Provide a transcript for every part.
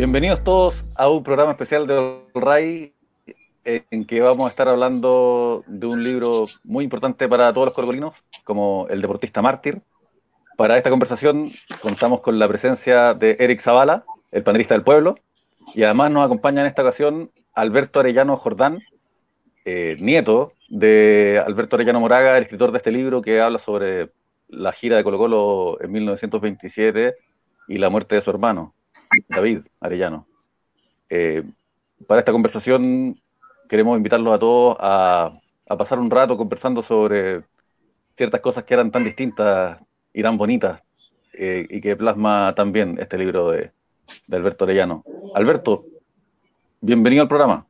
Bienvenidos todos a un programa especial de RAI en que vamos a estar hablando de un libro muy importante para todos los corgolinos, como El deportista mártir. Para esta conversación contamos con la presencia de Eric Zavala, el panelista del pueblo, y además nos acompaña en esta ocasión Alberto Arellano Jordán, eh, nieto de Alberto Arellano Moraga, el escritor de este libro que habla sobre la gira de Colo Colo en 1927 y la muerte de su hermano, David Arellano. Eh, para esta conversación queremos invitarlos a todos a, pasar un rato conversando sobre ciertas cosas que eran tan distintas y tan bonitas eh, y que plasma también este libro de, Alberto Arellano. Alberto, bienvenido al programa.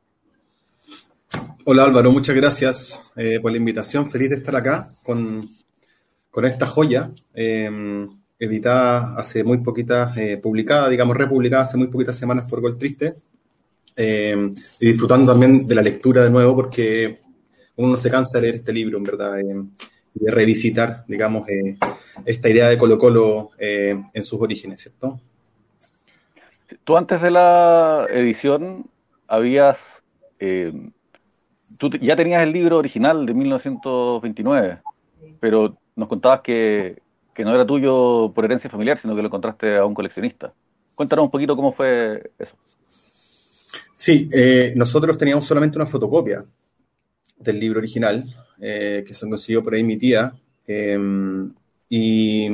Hola Álvaro, muchas gracias eh, por la invitación. Feliz de estar acá con, esta joya, editada hace muy poquitas, eh, publicada, digamos, republicada hace muy poquitas semanas por Gol Triste. Em, y disfrutando también de la lectura de nuevo, porque uno no se cansa de leer este libro, en verdad, y de revisitar, digamos, eh, esta idea de Colo Colo en sus orígenes, ¿cierto? Tú antes de la edición habías tú ya tenías el libro original de 1929, pero nos contabas que, no era tuyo por herencia familiar, sino que lo encontraste a un coleccionista. Cuéntanos un poquito cómo fue eso. Sí, eh, nosotros teníamos solamente una fotocopia del libro original, eh, que se consiguió por ahí mi tía, em, y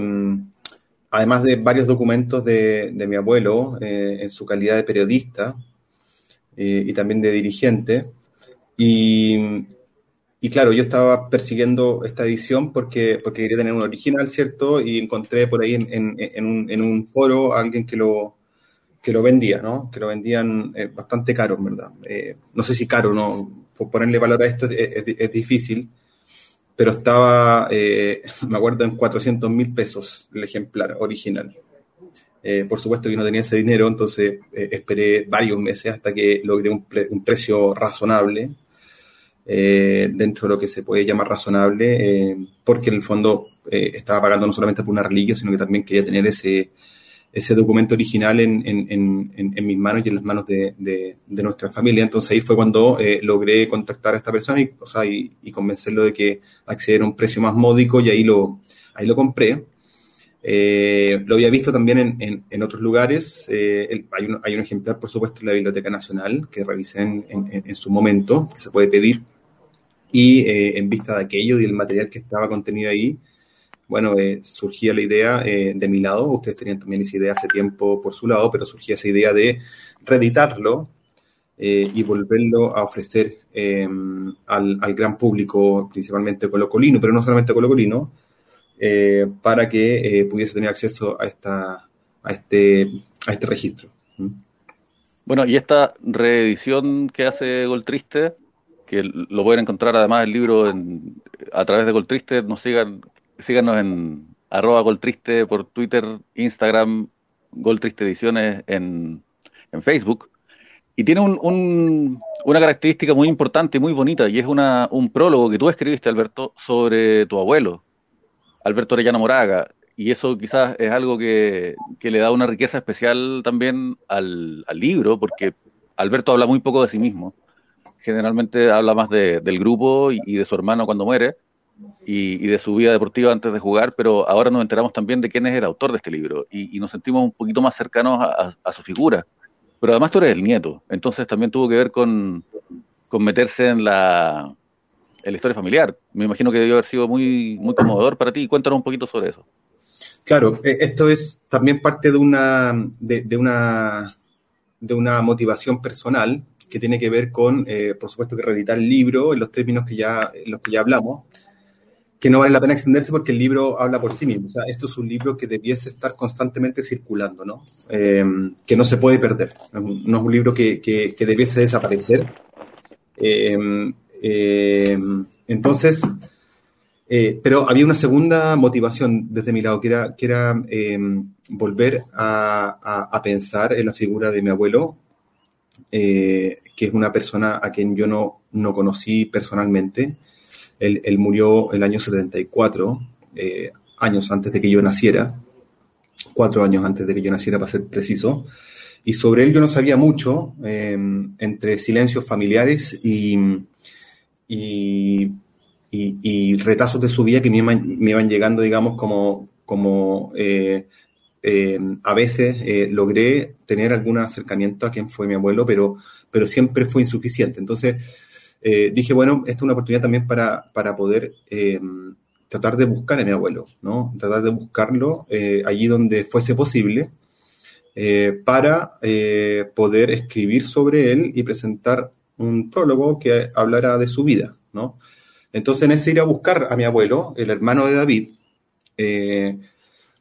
además de varios documentos de, de mi abuelo eh, en su calidad de periodista y también de dirigente, y, y claro, yo estaba persiguiendo esta edición porque, porque quería tener un original, ¿cierto? Y encontré por ahí en, en, un, foro a alguien que lo, que lo vendía, ¿no? Que lo vendían eh, bastante caro, en verdad. Eh, no sé si caro, ¿no? Por ponerle valor a esto es, es, difícil, pero estaba, eh, me acuerdo, en 400 mil pesos el ejemplar original. por supuesto que no tenía ese dinero, entonces esperé varios meses hasta que logré un, un precio razonable eh, dentro de lo que se puede llamar razonable, eh, porque en el fondo eh, estaba pagando no solamente por una reliquia, sino que también quería tener ese, ese documento original en, en, en, mis manos y en las manos de, de, nuestra familia. Entonces ahí fue cuando logré contactar a esta persona y, o sea, y, convencerlo de que accediera a un precio más módico y ahí lo, ahí lo compré. lo había visto también en, en, otros lugares. hay, un, hay, un, ejemplar, por supuesto, en la Biblioteca Nacional que revisé en, su momento, que se puede pedir. Y eh, en vista de aquello y el material que estaba contenido ahí, bueno, eh, surgía la idea eh, de mi lado, ustedes tenían también esa idea hace tiempo por su lado, pero surgía esa idea de reeditarlo y volverlo a ofrecer al, al, gran público, principalmente colocolino, pero no solamente colocolino, para que pudiese tener acceso a, esta, a, este, a este registro. ¿Mm? Bueno, y esta reedición que hace Gol Triste, que lo pueden encontrar además el libro en, a través de Goltriste, nos sigan, síganos en arroba Goltriste por Twitter, Instagram, Goltriste Ediciones en, en Facebook. Y tiene un, una característica muy importante y muy bonita, y es una, un prólogo que tú escribiste, Alberto, sobre tu abuelo, Alberto Orellana Moraga. Y eso quizás es algo que, que le da una riqueza especial también al, al libro, porque Alberto habla muy poco de sí mismo generalmente habla más de, del grupo y, de su hermano cuando muere y, de su vida deportiva antes de jugar, pero ahora nos enteramos también de quién es el autor de este libro y, nos sentimos un poquito más cercanos a, su figura. Pero además tú eres el nieto, entonces también tuvo que ver con, meterse en la, en la historia familiar. Me imagino que debió haber sido muy, muy conmovedor para ti. Cuéntanos un poquito sobre eso. Claro, e, esto es también parte de una, de una, de una motivación personal que tiene que ver con, eh, por supuesto, que reeditar el libro en los términos que ya, en los que ya hablamos, que no vale la pena extenderse porque el libro habla por sí mismo. O sea, esto es un libro que debiese estar constantemente circulando, ¿no? Em, que no se puede perder. No es un libro que, que, que debiese desaparecer. Em, em, entonces, eh, pero había una segunda motivación desde mi lado, que era, que era volver a, a, a, pensar en la figura de mi abuelo, eh, que es una persona a quien yo no, no conocí personalmente. Él, él murió el año 74, eh, años antes de que yo naciera, cuatro años antes de que yo naciera, para ser preciso. y sobre él yo no sabía mucho, em, entre silencios familiares y, y, retazos de su vida que me iban, llegando, digamos, como, como eh, em, a veces eh, logré tener algún acercamiento a quien fue mi abuelo, pero, pero siempre fue insuficiente. Entonces eh, dije, bueno, esta es una oportunidad también para, para poder tratar de buscar a mi abuelo, ¿no? Tratar de buscarlo allí donde fuese posible eh, para eh, poder escribir sobre él y presentar un prólogo que hablara de su vida, ¿no? Entonces, en ese ir a buscar a mi abuelo, el hermano de David, eh,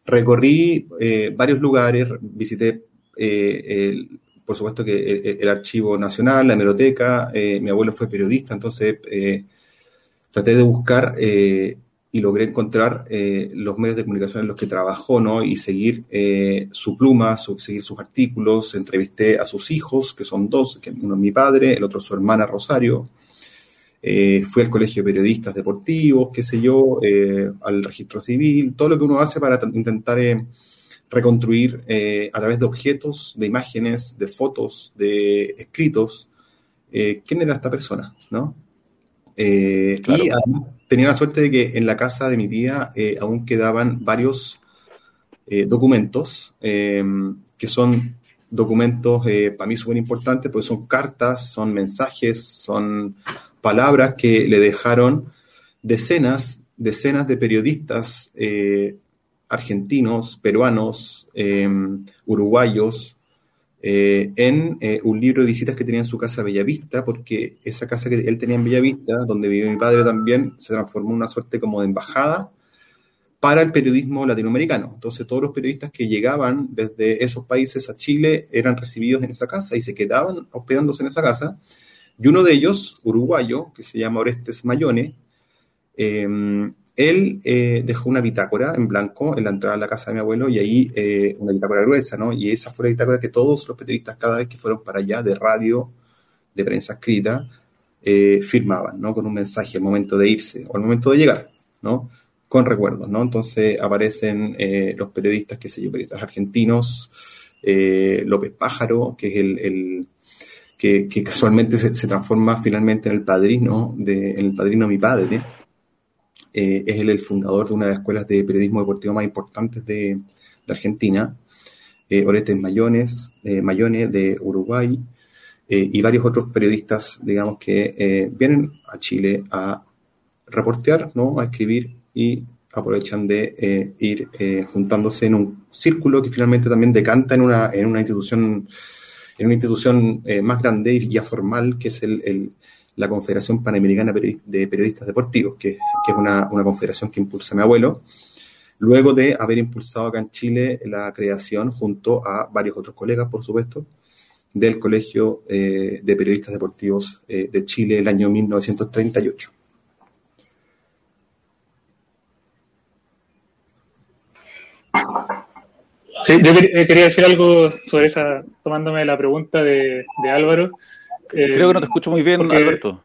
recorrí varios lugares, visité, por supuesto que el, Archivo Nacional, la hemeroteca, mi abuelo fue periodista, entonces traté de buscar y logré encontrar eh, los medios de comunicación en los que trabajó, ¿no? Y seguir eh, su pluma, seguir sus artículos. Entrevisté a sus hijos, que son dos, uno es mi padre, el otro es su hermana Rosario. Eh, fui al colegio de periodistas deportivos, qué sé yo, al registro civil, todo lo que uno hace para intentar reconstruir a través de objetos, de imágenes, de fotos, de escritos, quién era esta persona, ¿no? Y además tenía la suerte de que en la casa de mi tía eh, aún quedaban varios eh, documentos, em, que son documentos eh, para mí súper importantes, porque son cartas, son mensajes, son palabras que le dejaron decenas, decenas de periodistas argentinos, peruanos, em, uruguayos, eh, en eh, un libro de visitas que tenía en su casa Bellavista, porque esa casa que él tenía en Bellavista, donde vive mi padre también, se transformó en una suerte como de embajada para el periodismo latinoamericano. Entonces todos los periodistas que llegaban desde esos países a Chile eran recibidos en esa casa y se quedaban hospedándose en esa casa. Y uno de ellos, uruguayo, que se llama Orestes Mayone, eh, él eh, dejó una bitácora en blanco en la entrada de la casa de mi abuelo y ahí eh, una bitácora gruesa, ¿no? Y esa fue la bitácora que todos los periodistas cada vez que fueron para allá de radio, de prensa escrita, firmaban, ¿no? Con un mensaje al momento de irse o al momento de llegar, ¿no? Con recuerdos, ¿no? Entonces aparecen los periodistas, qué sé yo, periodistas argentinos, López Pájaro, que es el, que, casualmente se, transforma finalmente en el padrino de, en el padrino de mi padre, eh, es el, fundador de una de las escuelas de periodismo deportivo más importantes de, Argentina, eh, Orestes Mayones, eh, Mayone de Uruguay, eh, y varios otros periodistas, digamos, que vienen a Chile a reportear, ¿no? a escribir y aprovechan de ir juntándose en un círculo que finalmente también decanta en una, en una institución en una institución más grande y ya formal, que es la Confederación Panamericana de Periodistas Deportivos, que, es una, confederación que impulsa mi abuelo, luego de haber impulsado acá en Chile la creación, junto a varios otros colegas, por supuesto, del Colegio eh, de Periodistas Deportivos eh, de Chile el año 1938. Sí, yo eh, quería decir algo sobre esa, tomándome la pregunta de Álvaro. Creo que no te escucho muy bien, Alberto.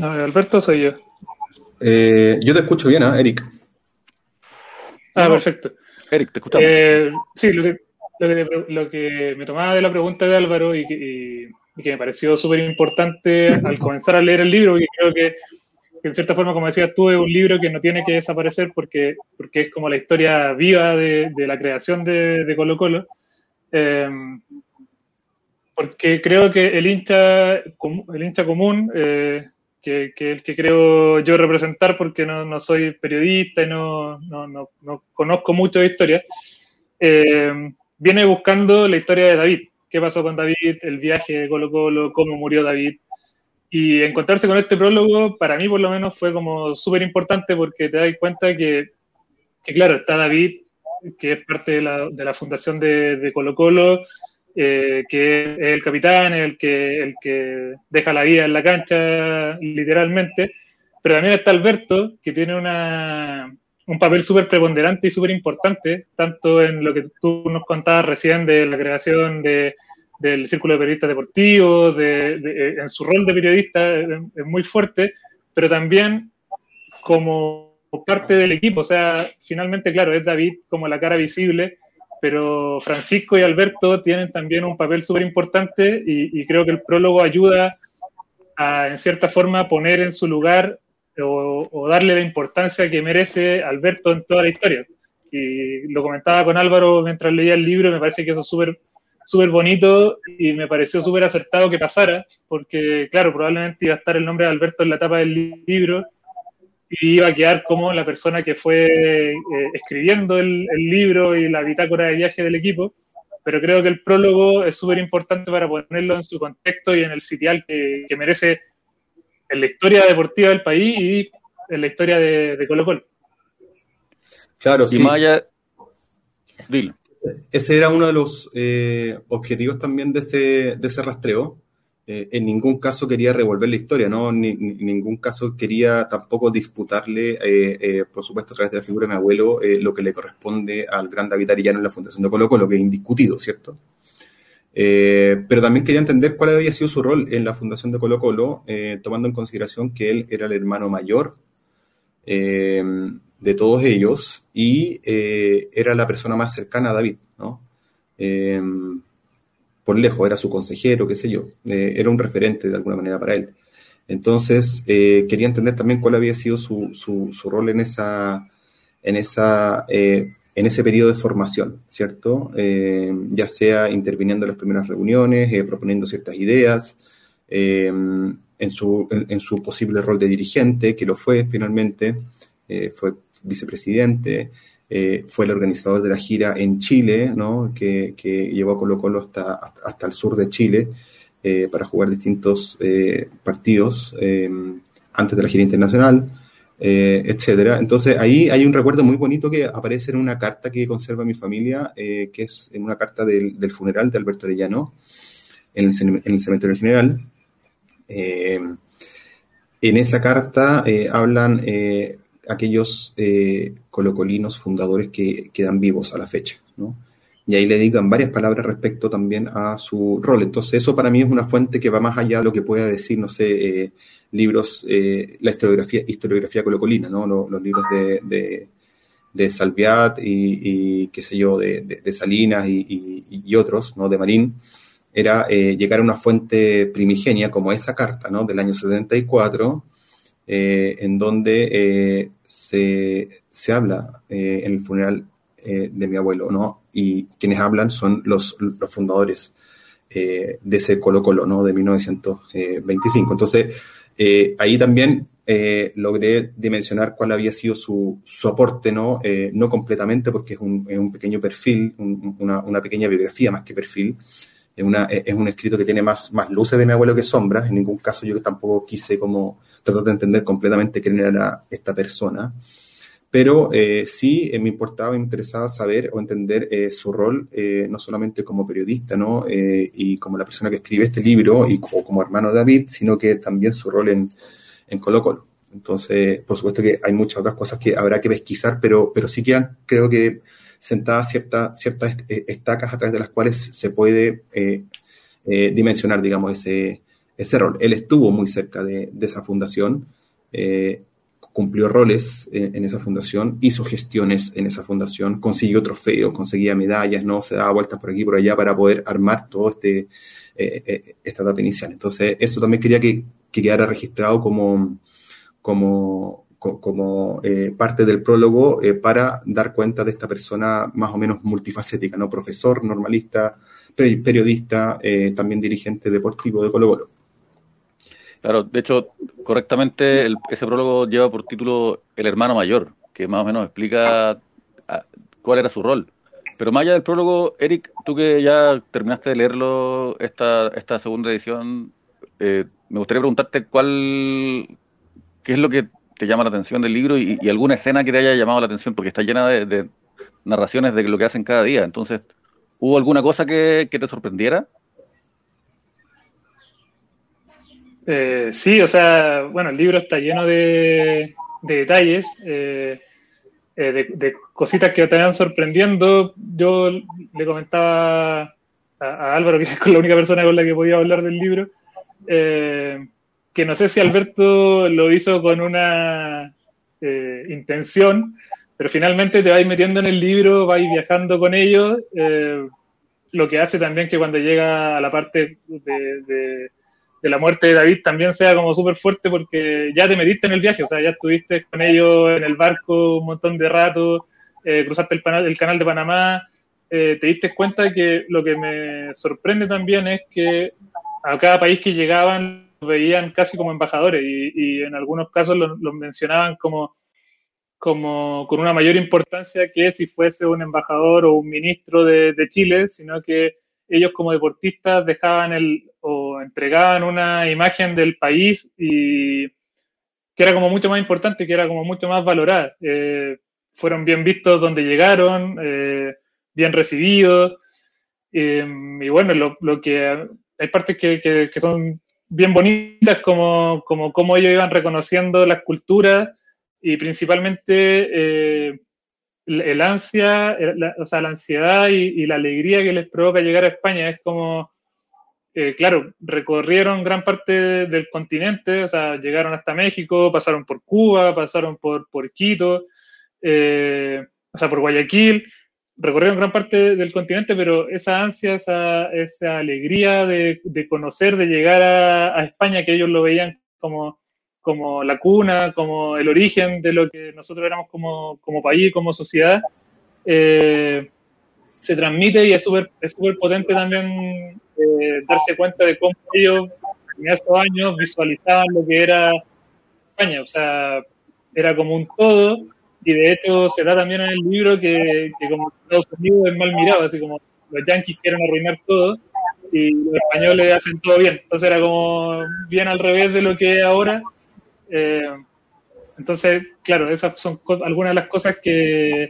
Alberto soy yo. Eh, yo te escucho bien, ¿eh, Eric? Ah, perfecto. Eric, te escuchamos. Eh, sí, lo que, lo, que, me tomaba de la pregunta de Álvaro y que, me pareció súper importante al comenzar a leer el libro, y creo que, en cierta forma, como decías tú, es un libro que no tiene que desaparecer porque, porque es como la historia viva de, la creación de, Colo Colo. Eh, porque creo que el hincha, el hincha común, eh, que, que, el que creo yo representar porque no, no soy periodista y no, no, no, conozco mucho de historia, eh, viene buscando la historia de David. ¿Qué pasó con David? El viaje de Colo Colo, cómo murió David. Y encontrarse con este prólogo, para mí por lo menos, fue como súper importante porque te das cuenta que, claro, está David, que es parte de la, fundación de, de Colo Colo, eh, que es el capitán, el que, el que deja la vida en la cancha, literalmente. Pero también está Alberto, que tiene una, un papel súper preponderante y súper importante, tanto en lo que tú nos contabas recién de la creación de, del Círculo de Periodistas Deportivos, de, en su rol de periodista es muy fuerte, pero también como parte del equipo. O sea, finalmente, claro, es David como la cara visible pero Francisco y Alberto tienen también un papel súper importante y, creo que el prólogo ayuda a, en cierta forma, poner en su lugar o, darle la importancia que merece Alberto en toda la historia. Y lo comentaba con Álvaro mientras leía el libro, me parece que eso es súper súper bonito y me pareció súper acertado que pasara, porque claro, probablemente iba a estar el nombre de Alberto en la tapa del libro y iba a quedar como la persona que fue eh, escribiendo el, libro y la bitácora de viaje del equipo, pero creo que el prólogo es súper importante para ponerlo en su contexto y en el sitial que, merece en la historia deportiva del país y en la historia de, Colo Colo. Claro, sí. Maya, dilo. Ese era uno de los eh, objetivos también de ese, de ese rastreo. Eh, en ningún caso quería revolver la historia, ¿no? Ni, en ningún caso quería tampoco disputarle, eh, por supuesto, a través de la figura de mi abuelo, lo que le corresponde al gran David Arellano en la Fundación de Colo Colo, que es indiscutido, ¿cierto? pero también quería entender cuál había sido su rol en la Fundación de Colo Colo, tomando en consideración que él era el hermano mayor de todos ellos y eh, era la persona más cercana a David, ¿no? Eh, por lejos, era su consejero, qué sé yo, eh, era un referente de alguna manera para él. Entonces, quería entender también cuál había sido su, su, su rol en esa, en esa, en ese periodo de formación, ¿cierto? ya sea interviniendo en las primeras reuniones, proponiendo ciertas ideas, en su, en, su posible rol de dirigente, que lo fue finalmente, eh, fue vicepresidente, eh, fue el organizador de la gira en Chile, ¿no? que, llevó a Colo Colo hasta, hasta el sur de Chile eh, para jugar distintos partidos antes de la gira internacional, etcétera. Entonces ahí hay un recuerdo muy bonito que aparece en una carta que conserva mi familia, que es en una carta del, funeral de Alberto Arellano en el, en el cementerio general. en esa carta hablan aquellos eh, colocolinos fundadores que quedan vivos a la fecha, ¿no? Y ahí le digan varias palabras respecto también a su rol. Entonces, eso para mí es una fuente que va más allá de lo que pueda decir, no sé, eh, libros, eh, la historiografía, historiografía colocolina, ¿no? Los, libros de, de, Salviat y, qué sé yo, de, Salinas y, otros, ¿no? De Marín, era llegar a una fuente primigenia como esa carta, ¿no? Del año 74, en donde se, se habla eh, en el funeral eh, de mi abuelo, ¿no? Y quienes hablan son los, los fundadores eh, de ese Colo Colo, ¿no? De 1925. Entonces, ahí también logré dimensionar cuál había sido su, su aporte, ¿no? no completamente, porque es un, es un pequeño perfil, una, una, pequeña biografía más que perfil. Es, una, es un escrito que tiene más, más luces de mi abuelo que sombras. En ningún caso yo tampoco quise como tratar de entender completamente quién era esta persona, pero eh, sí eh, me importaba, me interesaba saber o entender eh, su rol, no solamente como periodista, ¿no? y como la persona que escribe este libro, y o como hermano David, sino que también su rol en, en Colo Colo. Entonces, por supuesto que hay muchas otras cosas que habrá que pesquisar, pero, pero sí quedan, creo que, sentadas ciertas ciertas estacas a través de las cuales se puede dimensionar, digamos, ese, ese rol. Él estuvo muy cerca de, esa fundación, eh, cumplió roles en, esa fundación, hizo gestiones en esa fundación, consiguió trofeos, conseguía medallas, no se daba vueltas por aquí y por allá para poder armar todo este eh, eh, esta etapa inicial. Entonces, eso también quería que, quedara registrado como, como parte del prólogo para dar cuenta de esta persona más o menos multifacética, ¿no? Profesor, normalista, periodista, también dirigente deportivo de Colo Colo. Claro, de hecho, correctamente ese prólogo lleva por título El hermano mayor, que más o menos explica cuál era su rol. Pero más allá del prólogo, Eric, tú que ya terminaste de leerlo, esta, esta segunda edición, eh, me gustaría preguntarte cuál, qué es lo que te llama la atención del libro y, alguna escena que te haya llamado la atención, porque está llena de, narraciones de lo que hacen cada día. Entonces, ¿hubo alguna cosa que te sorprendiera? Eh, sí, o sea, bueno, el libro está lleno de, detalles, eh, eh, de, cositas que te van sorprendiendo. Yo le comentaba a, Álvaro, que es la única persona con la que podía hablar del libro, que no sé si Alberto lo hizo con una intención, pero finalmente te vais metiendo en el libro, vais viajando con ellos, eh, lo que hace también que cuando llega a la parte de, la muerte de David también sea como súper fuerte porque ya te metiste en el viaje, o sea, ya estuviste con ellos en el barco un montón de rato, eh, cruzaste el, el, canal de Panamá, eh, te diste cuenta que lo que me sorprende también es que a cada país que llegaban los veían casi como embajadores y, en algunos casos los, mencionaban como, como con una mayor importancia que si fuese un embajador o un ministro de, Chile, sino que ellos como deportistas dejaban el o entregaban una imagen del país y que era como mucho más importante, que era como mucho más valorada. Eh, fueron bien vistos donde llegaron, eh, bien recibidos. Eh, y bueno, lo, lo, que hay partes que, que, son bien bonitas, como, como, como, ellos iban reconociendo las culturas y principalmente eh, el, ansia, la, o sea, la ansiedad y, la alegría que les provoca llegar a España. Es como, eh, claro, recorrieron gran parte del continente, o sea, llegaron hasta México, pasaron por Cuba, pasaron por, por Quito, eh, o sea, por Guayaquil, recorrieron gran parte del continente, pero esa ansia, esa, esa alegría de, de, conocer, de llegar a, España, que ellos lo veían como, como la cuna, como el origen de lo que nosotros éramos como, como país, como sociedad, eh, se transmite y es súper es super potente también eh, darse cuenta de cómo ellos en esos años visualizaban lo que era España, o sea, era como un todo y de hecho se da también en el libro que, como Estados Unidos es mal mirado, así como los yanquis quieren arruinar todo y los españoles hacen todo bien. Entonces era como bien al revés de lo que es ahora. Eh, entonces, claro, esas son algunas de las cosas que,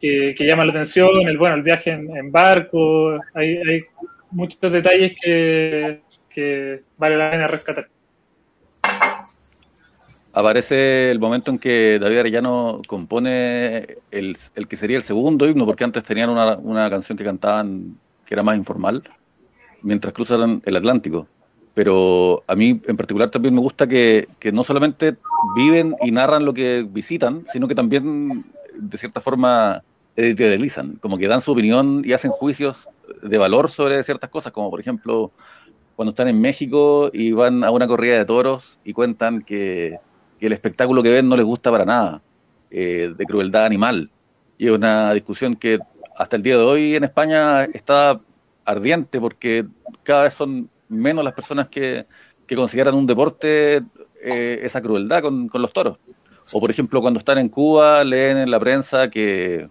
que, llaman la atención, el bueno, el viaje en, barco, hay, hay, muchos detalles que, que vale la pena rescatar aparece el momento en que David Arellano compone el, el, que sería el segundo himno, porque antes tenían una, una, canción que cantaban que era más informal, mientras cruzaban el Atlántico. Pero a mí en particular también me gusta que, que no solamente viven y narran lo que visitan, sino que también de cierta forma editorializan, como que dan su opinión y hacen juicios de valor sobre ciertas cosas, como por ejemplo cuando están en México y van a una corrida de toros y cuentan que que el espectáculo que ven no les gusta para nada, eh, de crueldad animal. Y es una discusión que hasta el día de hoy en España está ardiente porque cada vez son menos las personas que, que consideran un deporte eh, esa crueldad con, con los toros. O por ejemplo, cuando están en Cuba, leen en la prensa que,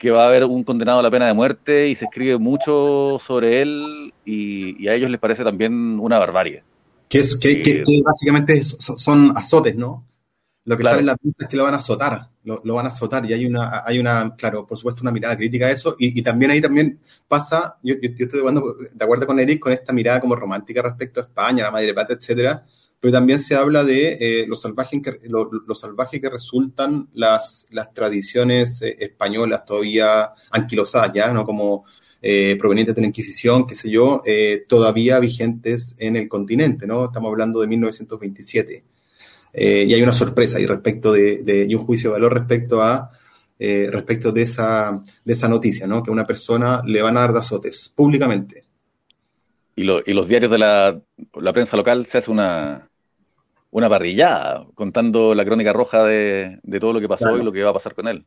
que va a haber un condenado a la pena de muerte y se escribe mucho sobre él y a ellos les parece también una barbarie. Que, es, que, que, básicamente son azotes, ¿no? Lo que sale en la prensa es que lo van a azotar, lo, van a azotar y hay una, hay una, claro, por supuesto, una mirada crítica a eso y, y también ahí también pasa, yo, yo, estoy de acuerdo con Eric con esta mirada como romántica respecto a España, la Madre Plata, etcétera, pero también se habla de eh, lo, salvaje que, lo, salvaje que resultan las, las tradiciones eh, españolas todavía anquilosadas ya, ¿no? Como eh, provenientes de la Inquisición, qué sé yo, eh, todavía vigentes en el continente, ¿no? Estamos hablando de 1927. Eh, y hay una sorpresa y respecto de, y un juicio de valor respecto a respecto de esa, de esa noticia, ¿no? Que a una persona le van a dar de azotes públicamente. Y, y los diarios de la, la, prensa local se hace una, una parrillada contando la crónica roja de, de todo lo que pasó y lo que va a pasar con él.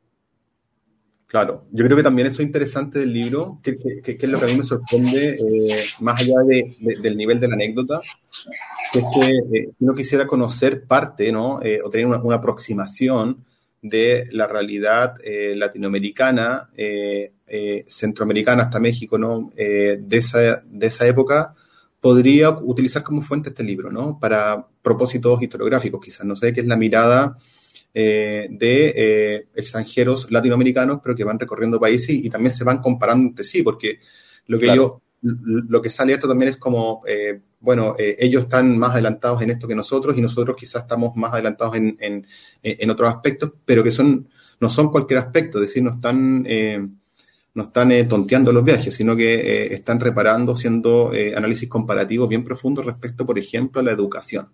Claro, yo creo que también eso es interesante del libro, que, es lo que a mí me sorprende, eh, más allá del nivel de la anécdota, que es que eh, uno quisiera conocer parte, ¿no? Eh, o tener una, aproximación de la realidad latinoamericana, centroamericana hasta México, ¿no? de, esa, de esa época, podría utilizar como fuente este libro, ¿no? Para propósitos historiográficos, quizás, no sé, qué es la mirada eh, de eh, extranjeros latinoamericanos, pero que van recorriendo países y, también se van comparando entre sí, porque lo que yo, lo que sale esto también es como, eh, bueno, ellos están más adelantados en esto que nosotros y nosotros quizás estamos más adelantados en, en, en otros aspectos, pero que son, no son cualquier aspecto, es decir, no están, no están tonteando los viajes, sino que están reparando, haciendo análisis comparativos bien profundos respecto, por ejemplo, a la educación.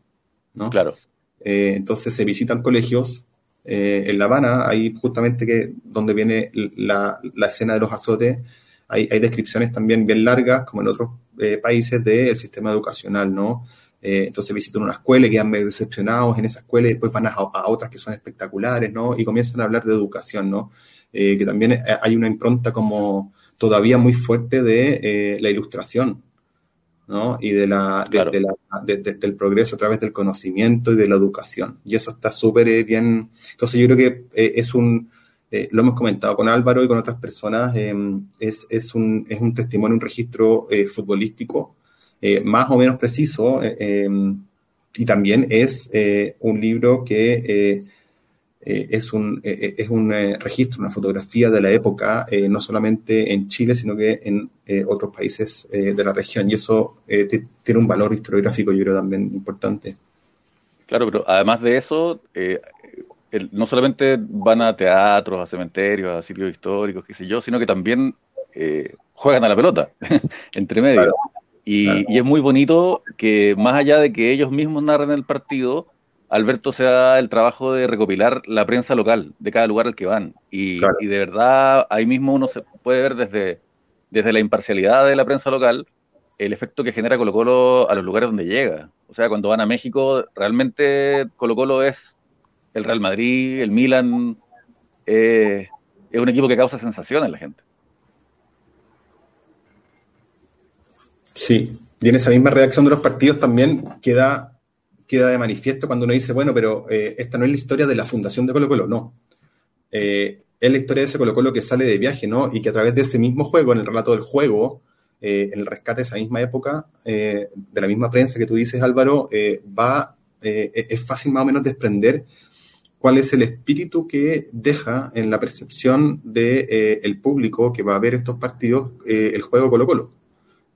¿no? Claro. entonces se visitan colegios en La Habana, ahí justamente que donde viene la, la escena de los azotes, hay, hay, descripciones también bien largas, como en otros países, del sistema educacional, ¿no? Eh, entonces visitan una escuela y quedan medio decepcionados en esa escuela y después van a, otras que son espectaculares, ¿no? Y comienzan a hablar de educación, ¿no? Eh, que también eh, hay una impronta como todavía muy fuerte de la ilustración, ¿no? Y de la, del progreso a través del conocimiento y de la educación. Y eso está súper bien. Entonces yo creo que es un, lo hemos comentado con Álvaro y con otras personas, es, es, un, es un testimonio, un registro futbolístico eh, más o menos preciso eh, y también es eh, un libro que es un, es un registro, una fotografía de la época, no solamente en Chile, sino que en otros países de la región. Y eso tiene un valor historiográfico, yo creo, también importante. Claro, pero además de eso, no solamente van a teatros, a cementerios, a sitios históricos, qué sé yo, sino que también juegan a la pelota, entre medio. Y, es muy bonito que más allá de que ellos mismos narren el partido, Alberto se da el trabajo de recopilar la prensa local de cada lugar al que van. Y, de verdad ahí mismo uno se puede ver desde, desde la imparcialidad de la prensa local el efecto que genera Colo Colo a los lugares donde llega. O sea, cuando van a México, realmente Colo Colo es el Real Madrid, el Milan, eh, es un equipo que causa sensación en la gente. Sí, y en esa misma redacción de los partidos también queda, queda de manifiesto cuando uno dice, bueno, pero eh, esta no es la historia de la fundación de Colo Colo, no. Eh, es la historia de ese Colo Colo que sale de viaje, ¿no? Y que a través de ese mismo juego, en el relato del juego, eh, en el rescate de esa misma época, de la misma prensa que tú dices, Álvaro, va, es fácil más o menos desprender cuál es el espíritu que deja en la percepción del el público que va a ver estos partidos el juego Colo Colo,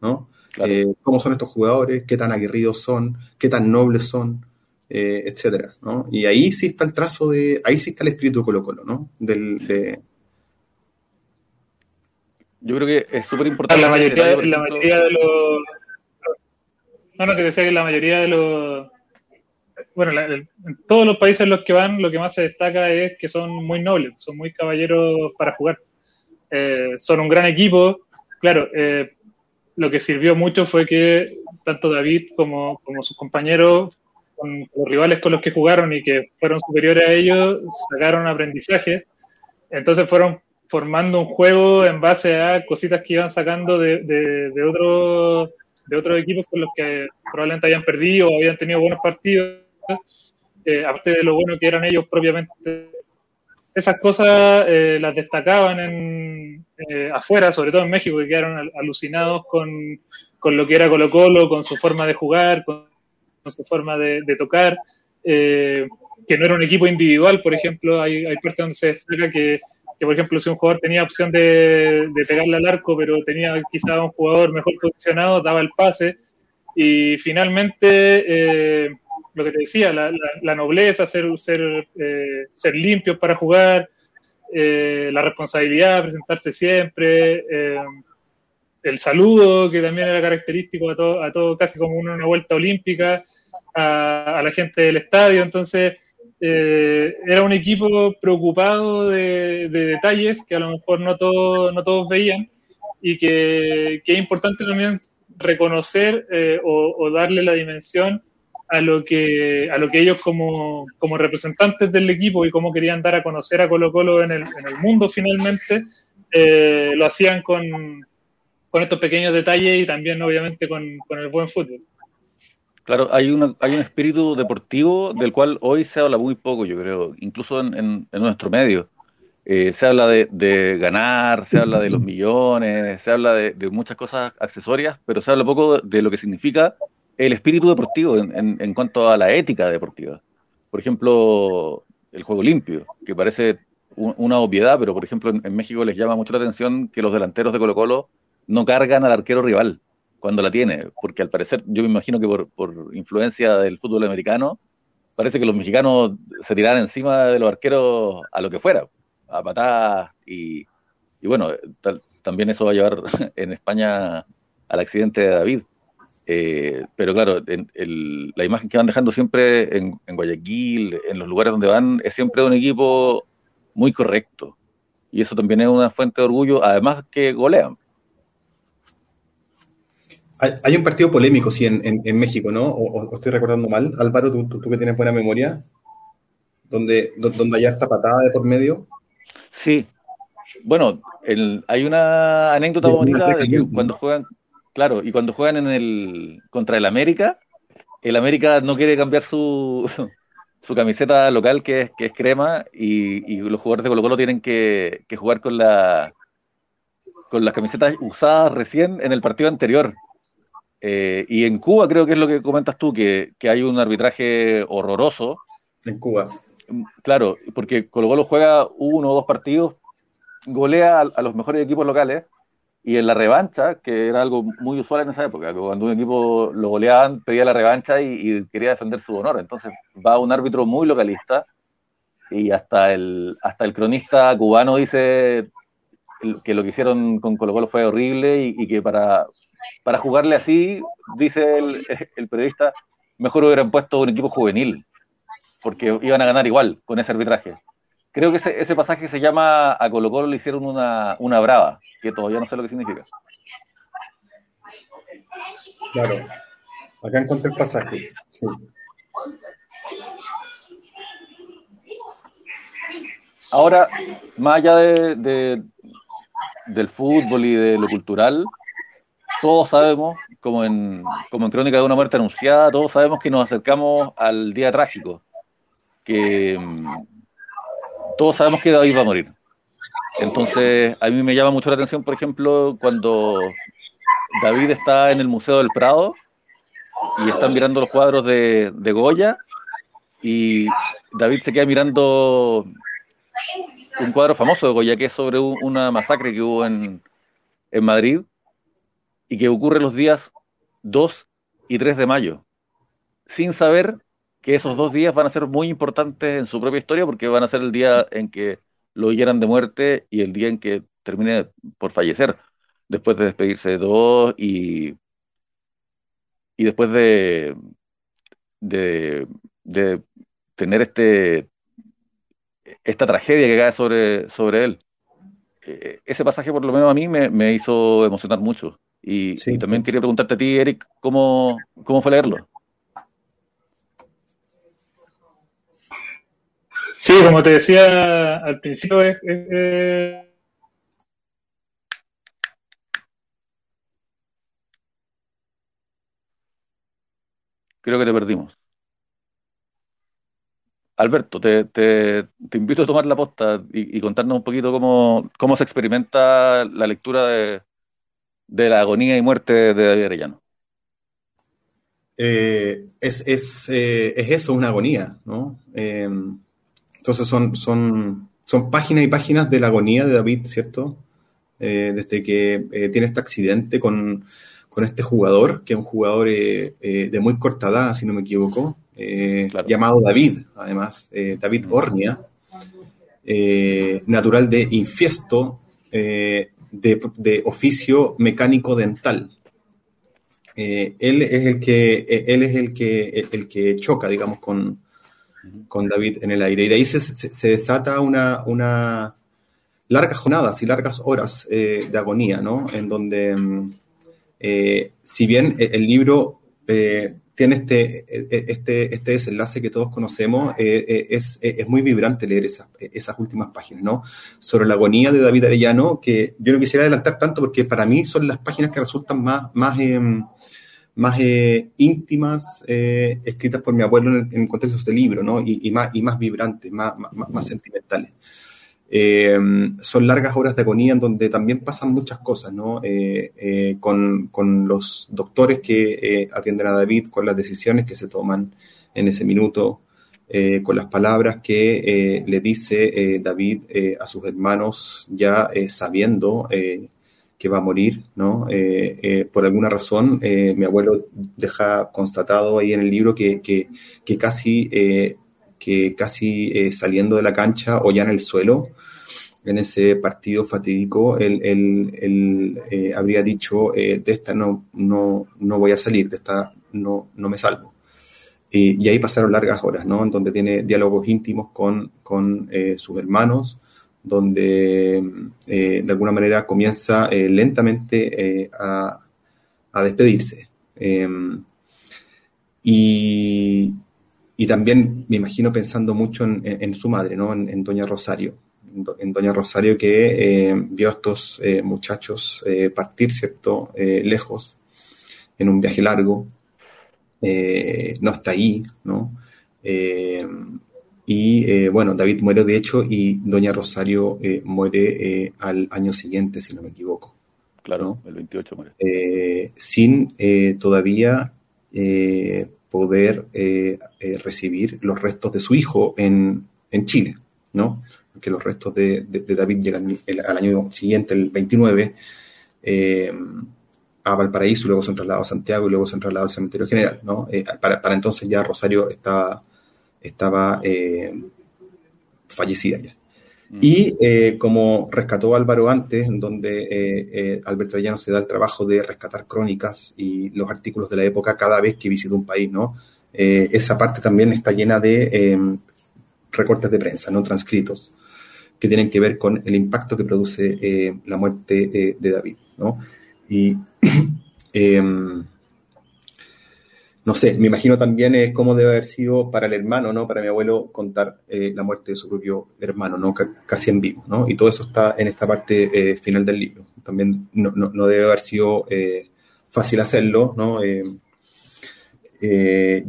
¿no? Eh, cómo son estos jugadores, qué tan aguerridos son, qué tan nobles son, eh, etcétera, ¿no? Y ahí sí está el trazo de, ahí sí está el espíritu de Colo Colo, ¿no? Del, de... Yo creo que es súper importante. La mayoría, de, la mayoría de los... No, no, que decía que la mayoría de los... Bueno, en todos los países en los que van, lo que más se destaca es que son muy nobles, son muy caballeros para jugar. Eh, son un gran equipo. Claro, eh, lo que sirvió mucho fue que tanto David como, sus compañeros, los rivales con los que jugaron y que fueron superiores a ellos, sacaron aprendizaje. Entonces fueron formando un juego en base a cositas que iban sacando de, otros de otros equipos con los que probablemente hayan perdido o habían tenido buenos partidos, eh, aparte de lo bueno que eran ellos propiamente esas cosas eh, las destacaban en, eh, afuera, sobre todo en México, que quedaron alucinados con, lo que era Colo Colo, con su forma de jugar, con, su forma de, tocar, eh, que no era un equipo individual, por ejemplo, hay, hay partes donde se destaca que, por ejemplo, si un jugador tenía opción de, de pegarle al arco, pero tenía quizá un jugador mejor posicionado, daba el pase, y finalmente lo que te decía, la, nobleza, ser, ser, eh, ser limpios para jugar, eh, la responsabilidad, presentarse siempre, eh, el saludo, que también era característico a todo, a todo casi como una, vuelta olímpica, a, la gente del estadio. Entonces, era un equipo preocupado de, detalles que a lo mejor no, todo, no todos veían y que, es importante también reconocer o, o darle la dimensión a lo que, a lo que ellos como, como representantes del equipo y cómo querían dar a conocer a Colo Colo en el, en el mundo finalmente, eh, lo hacían con, con estos pequeños detalles y también obviamente con, el buen fútbol. Claro, hay, una, hay un espíritu deportivo del cual hoy se habla muy poco, yo creo, incluso en, en, nuestro medio. Eh, se habla de, de, ganar, se habla de los millones, se habla de, de, muchas cosas accesorias, pero se habla poco de lo que significa el espíritu deportivo en, cuanto a la ética deportiva. Por ejemplo, el juego limpio, que parece una obviedad, pero por ejemplo en, México les llama mucho la atención que los delanteros de Colo Colo no cargan al arquero rival cuando la tiene, porque al parecer, yo me imagino que por, por influencia del fútbol americano, parece que los mexicanos se tiraran encima de los arqueros a lo que fuera, a patadas, y, y bueno, también eso va a llevar en España al accidente de David, Eh, pero claro, la imagen que van dejando siempre en, Guayaquil, en los lugares donde van, es siempre un equipo muy correcto. Y eso también es una fuente de orgullo, además que golean. Hay, un partido polémico, sí, en, México, ¿no? O, estoy recordando mal. Álvaro, tú, que tienes buena memoria, donde, donde hay esta patada de por medio. Sí. Bueno, hay una anécdota bonita de que cuando juegan Claro, y cuando juegan en el contra el América, el América no quiere cambiar su, su camiseta local que es, que es crema y, los jugadores de Colo Colo tienen que, jugar con la con las camisetas usadas recién en el partido anterior. Eh, y en Cuba creo que es lo que comentas tú, que, hay un arbitraje horroroso. En Cuba. Claro, porque Colo Colo juega uno o dos partidos, golea a los mejores equipos locales y en la revancha, que era algo muy usual en esa época, cuando un equipo lo goleaban, pedía la revancha y, quería defender su honor. Entonces va un árbitro muy localista y hasta el, hasta el cronista cubano dice que lo que hicieron con Colo Colo fue horrible y, que para, para jugarle así, dice el, el periodista, mejor hubieran puesto un equipo juvenil, porque iban a ganar igual con ese arbitraje. Creo que ese, ese pasaje se llama A Colo Colo le hicieron una, una brava, que todavía no sé lo que significa. Claro. Acá encontré el pasaje. Sí. Ahora, más allá de, del fútbol y de lo cultural, todos sabemos, como en, como en Crónica de una muerte anunciada, todos sabemos que nos acercamos al día trágico, que, todos sabemos que David va a morir. Entonces, a mí me llama mucho la atención, por ejemplo, cuando David está en el Museo del Prado y están mirando los cuadros de, Goya y David se queda mirando un cuadro famoso de Goya que es sobre una masacre que hubo en, en Madrid y que ocurre los días 2 y 3 de mayo, sin saber que esos dos días van a ser muy importantes en su propia historia porque van a ser el día en que lo hieran de muerte y el día en que termine por fallecer, después de despedirse de dos y, y después de, de, tener este esta tragedia que cae sobre, sobre él. E, ese pasaje, por lo menos a mí, me, hizo emocionar mucho. Y, también quería preguntarte a ti, Eric, ¿cómo, cómo fue leerlo? Sí, como te decía al principio, es, Creo que te perdimos. Alberto, te, te, invito a tomar la posta y, contarnos un poquito cómo, cómo, se experimenta la lectura de, de, la agonía y muerte de David Arellano. Eh, es, es, eh, es, eso, una agonía, ¿no? Eh, entonces son, son, son páginas y páginas de la agonía de David, ¿cierto? Eh, desde que eh, tiene este accidente con, este jugador, que es un jugador eh, de muy corta edad, si no me equivoco, llamado David, además, David Ornia, natural de Infiesto, de, oficio mecánico dental. él es el que él es el que el que choca digamos con, con David en el aire. Y de ahí se, desata una, una largas jornadas y largas horas eh, de agonía, ¿no? En donde, mm, eh, si bien el, libro eh, tiene este, este, este desenlace que todos conocemos, es, es, muy vibrante leer esas, esas últimas páginas, ¿no? Sobre la agonía de David Arellano, que yo no quisiera adelantar tanto porque para mí son las páginas que resultan más, más em, más eh, íntimas, eh, escritas por mi abuelo en, el, contexto de este libro, ¿no? Y, más, y más vibrantes, más, más, sentimentales. Eh, son largas horas de agonía en donde también pasan muchas cosas, ¿no? Con, con, los doctores que atienden a David, con las decisiones que se toman en ese minuto, con las palabras que le dice David a sus hermanos, ya sabiendo que va a morir, ¿no? Eh, eh, por alguna razón, eh, mi abuelo deja constatado ahí en el libro que, que, casi, que casi saliendo de la cancha o ya en el suelo, en ese partido fatídico, él, él, eh, habría dicho, eh, de esta no, no, no voy a salir, de esta no, no me salvo. y ahí pasaron largas horas, ¿no? En donde tiene diálogos íntimos con, con sus hermanos, donde de alguna manera comienza lentamente a, a, despedirse. y, y también me imagino pensando mucho en, su madre, ¿no? En, Doña Rosario. En Doña Rosario que eh, vio a estos eh, muchachos eh, partir, ¿cierto? lejos, en un viaje largo. no está ahí, ¿no? Y bueno, David muere de hecho y Doña Rosario muere al año siguiente, si no me equivoco. Claro, el 28 muere. sin todavía poder eh, eh, recibir los restos de su hijo en, en Chile, ¿no? Porque los restos de, David llegan al año siguiente, el 29, eh, a Valparaíso, luego son trasladados a Santiago y luego son trasladados al cementerio general, ¿no? Para, para, entonces ya Rosario estaba, estaba fallecida ya. Y eh, como rescató Álvaro antes, donde eh, eh, Alberto Arellano se da el trabajo de rescatar crónicas y los artículos de la época cada vez que visita un país, ¿no? esa parte también está llena de recortes de prensa, ¿no? Transcritos, que tienen que ver con el impacto que produce la muerte de David, ¿no? Y em, no sé, me imagino también eh, cómo debe haber sido para el hermano, ¿no? Para mi abuelo contar eh, la muerte de su propio hermano, ¿no? casi en vivo, ¿no? Y todo eso está en esta parte eh, final del libro. También no, no, debe haber sido fácil hacerlo, ¿no? y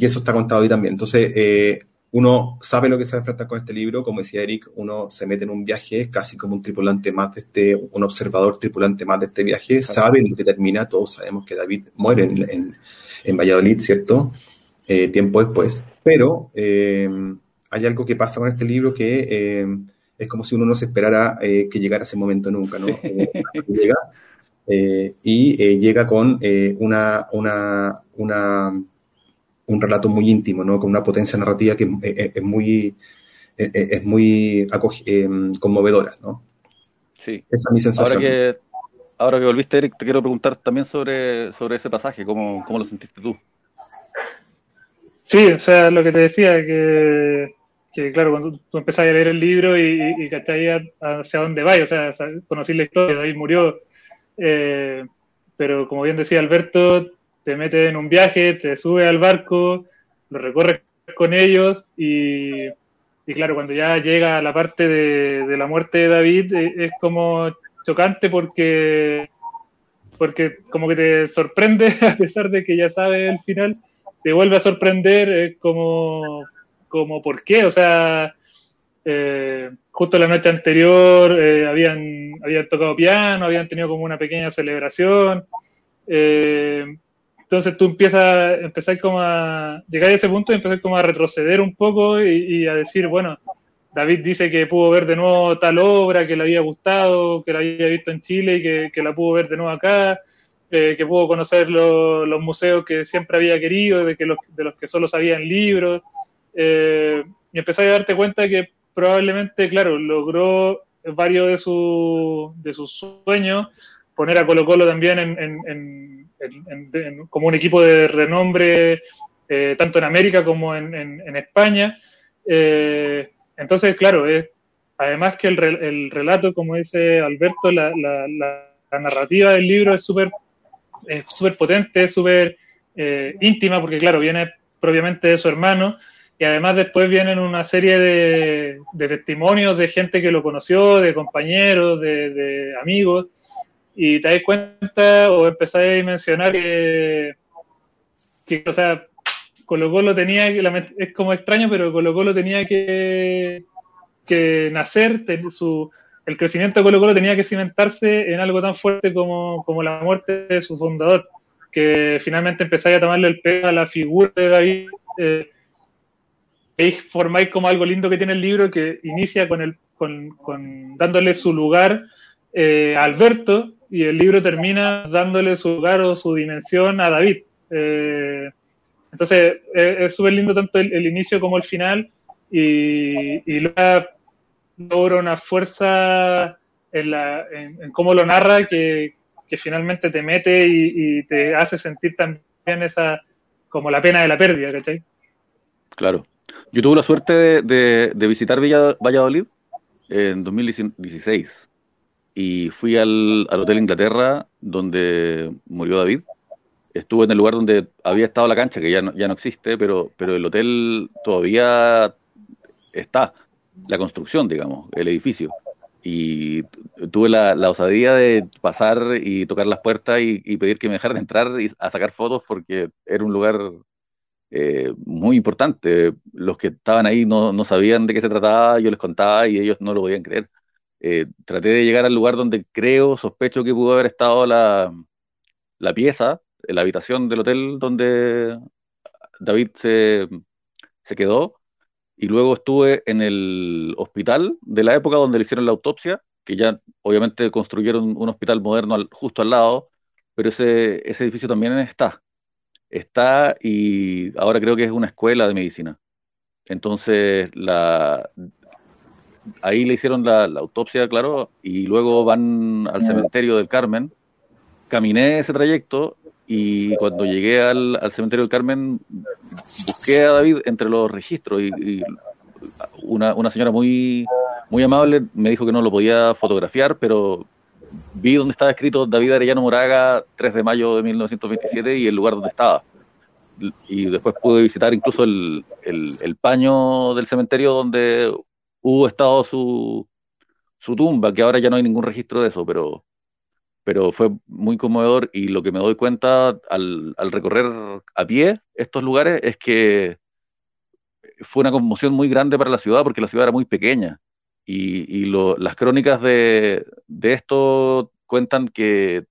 eso está contado ahí también. Entonces, uno sabe lo que se va a enfrentar con este libro, como decía Eric, uno se mete en un viaje casi como un tripulante más de este, un observador tripulante más de este viaje, sabe lo que termina, todos sabemos que David muere en en Valladolid, ¿cierto? Eh, tiempo después. Pero eh, hay algo que pasa con este libro que eh, es como si uno no se esperara que llegara ese momento nunca, ¿no? llega y llega con una, una, una, un relato muy íntimo, ¿no? Con una potencia narrativa que es muy, es muy conmovedora, ¿no? Sí. Esa es mi sensación. Ahora que, ahora que volviste, Eric, te quiero preguntar también sobre, sobre ese pasaje, ¿cómo, cómo lo sentiste tú? Sí, o sea, lo que te decía, que, que claro, cuando tú empezás a leer el libro y, y, hacia dónde va, o sea, conocí la historia, ahí murió, eh, pero como bien decía Alberto, te metes en un viaje, te sube al barco, lo recorres con ellos y, y claro, cuando ya llega la parte de, de la muerte de David, eh, es como chocante porque, porque como que te sorprende, a pesar de que ya sabes el final, te vuelve a sorprender eh, como, como por qué, o sea, eh, justo la noche anterior eh, habían, habían tocado piano, habían tenido como una pequeña celebración. entonces tú empiezas, empezar como a llegar a ese punto y empezar como a retroceder un poco y a decir, bueno, David dice que pudo ver de nuevo tal obra, que le había gustado, que la había visto en Chile y que, la pudo ver de nuevo acá, eh, que pudo conocer los museos que siempre había querido, de, que los, de los que solo sabían libros. Eh, y empezó a darte cuenta que probablemente, claro, logró varios de, su, de sus sueños, poner a Colo Colo también en, como un equipo de renombre, eh, tanto en América como en, España. Entonces, claro, es, además que el, el relato, como dice Alberto, la, la, narrativa del libro es súper super potente, súper eh, íntima, porque claro, viene propiamente de su hermano, y además después vienen una serie de, de testimonios de gente que lo conoció, de compañeros, de, de, amigos, y te das cuenta o empezáis a mencionar que, que o sea, Colo Colo tenía, es como extraño, pero Colo Colo tenía que, que nacer, su, el crecimiento de Colo Colo tenía que cimentarse en algo tan fuerte como, la muerte de su fundador, que finalmente empezáis a tomarle el peso a la figura de David. Eh, y formáis como algo lindo que tiene el libro que inicia con, el, con, dándole su lugar eh, a Alberto y el libro termina dándole su lugar o su dimensión a David. Eh, entonces, es súper lindo tanto el, inicio como el final y, y logra una fuerza en, la, en, cómo lo narra que, finalmente te mete y, te hace sentir también esa, como la pena de la pérdida, ¿cachai? Claro. Yo tuve la suerte de, de, visitar Villa, Valladolid en 2016 y fui al, al, Hotel Inglaterra donde murió David. Estuve en el lugar donde había estado la cancha, que ya no, ya no existe, pero, pero el hotel todavía está, la construcción, digamos, el edificio y tuve la, osadía de pasar y tocar las puertas y, pedir que me dejaran entrar a sacar fotos porque era un lugar eh, muy importante. Los que estaban ahí no, no, sabían de qué se trataba, yo les contaba y ellos no lo podían creer. Eh, traté de llegar al lugar donde creo, sospecho que pudo haber estado la, la pieza, la habitación del hotel donde David se, se quedó y luego estuve en el hospital de la época donde le hicieron la autopsia, que ya obviamente construyeron un hospital moderno justo al lado, pero ese, ese edificio también está. Está y ahora creo que es una escuela de medicina. Entonces, la, ahí le hicieron la, la autopsia, claro, y luego van al cementerio del Carmen. Caminé ese trayecto y cuando llegué al, cementerio del Carmen, busqué a David entre los registros y, una, una, señora muy, muy amable me dijo que no lo podía fotografiar, pero vi donde estaba escrito David Arellano Moraga, 3 de mayo de 1927 y el lugar donde estaba. Y después pude visitar incluso el, el, el paño del cementerio donde hubo estado su, su tumba, que ahora ya no hay ningún registro de eso, pero pero fue muy conmovedor y lo que me doy cuenta al, recorrer a pie estos lugares es que fue una conmoción muy grande para la ciudad porque la ciudad era muy pequeña y, las crónicas de, esto cuentan que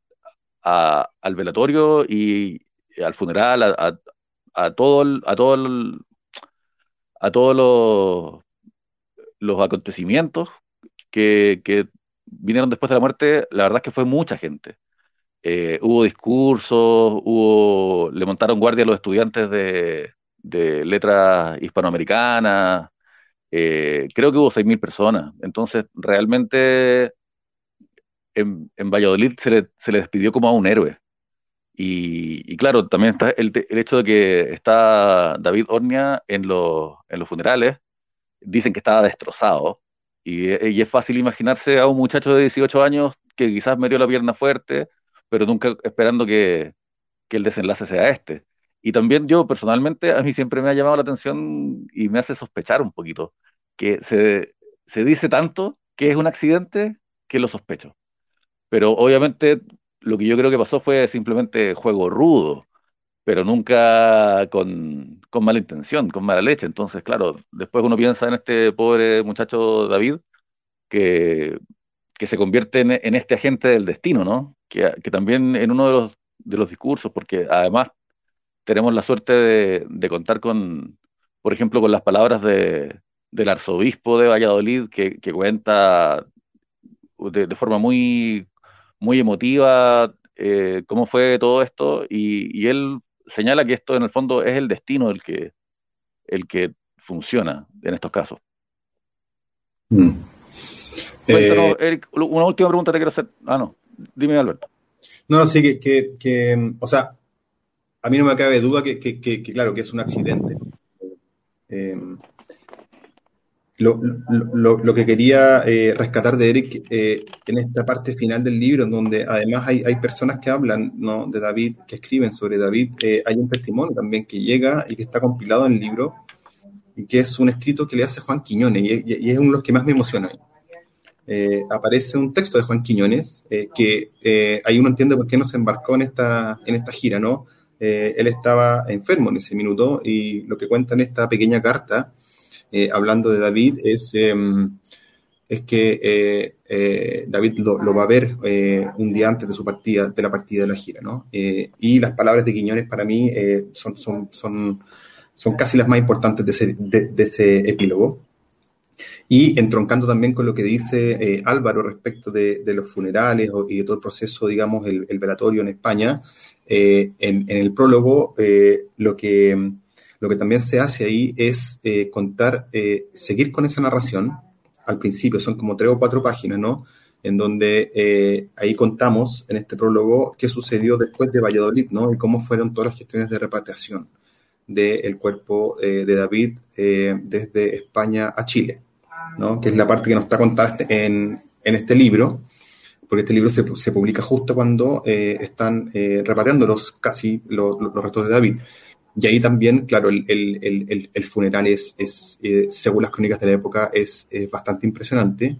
al velatorio y al funeral, a, a, todo, a todo a todos los, los acontecimientos que, que vinieron después de la muerte, la verdad es que fue mucha gente. Eh, hubo discursos, hubo, le montaron guardia a los estudiantes de, de letras hispanoamericanas, eh, creo que hubo 6.000 personas. Entonces, realmente en, en Valladolid se le, se le, despidió como a un héroe. Y, claro, también está el, el, hecho de que está David Ornia en los, en los funerales, dicen que estaba destrozado, y, es fácil imaginarse a un muchacho de 18 años que quizás metió la pierna fuerte, pero nunca esperando que, que el desenlace sea este. Y también yo personalmente, a mí siempre me ha llamado la atención y me hace sospechar un poquito, que se, se dice tanto que es un accidente que lo sospecho. Pero obviamente lo que yo creo que pasó fue simplemente juego rudo pero nunca con, con, mala intención, con mala leche. Entonces, claro, después uno piensa en este pobre muchacho David, que, que se convierte en, en, este agente del destino, ¿no? Que, que, también en uno de los, de los discursos, porque además tenemos la suerte de, de contar con, por ejemplo, con las palabras de, del arzobispo de Valladolid, que, que cuenta de, forma muy, muy emotiva eh, cómo fue todo esto, y, y él señala que esto en el fondo es el destino el que, el que funciona en estos casos. Mm. Eh, Eric, una última pregunta te quiero hacer. Ah, no, dime Alberto. No, sí, que, que, que o sea, a mí no me cabe duda que, que claro, que es un accidente. Eh, lo, lo, lo, que quería eh, rescatar de Eric eh, en esta parte final del libro, donde además hay, hay personas que hablan ¿no? de David, que escriben sobre David, eh, hay un testimonio también que llega y que está compilado en el libro, y que es un escrito que le hace Juan Quiñones, y, es uno de los que más me emociona. aparece un texto de Juan Quiñones, que ahí uno entiende por qué no se embarcó en esta, en esta gira, ¿no? él estaba enfermo en ese minuto, y lo que cuenta en esta pequeña carta eh, hablando de David, es, em, es que eh, eh, David lo, va a ver un día antes de su partida, de la partida de la gira, ¿no? y las palabras de Quiñones para mí son, son, son, son casi las más importantes de ese, de, ese epílogo. Y entroncando también con lo que dice Álvaro respecto de, los funerales y de todo el proceso, digamos, el, velatorio en España, en, en, el prólogo lo que lo que también se hace ahí es eh, contar, eh, seguir con esa narración al principio, son como tres o cuatro páginas, ¿no? En donde eh, ahí contamos en este prólogo qué sucedió después de Valladolid, ¿no? Y cómo fueron todas las gestiones de repatriación del cuerpo de David desde España a Chile, ¿no? Que es la parte que nos está contada en, en este libro porque este libro se, se publica justo cuando eh, están eh, los, casi los, restos de David. Y ahí también, claro, el, el, el, funeral es, es eh, según las crónicas de la época, es, bastante impresionante.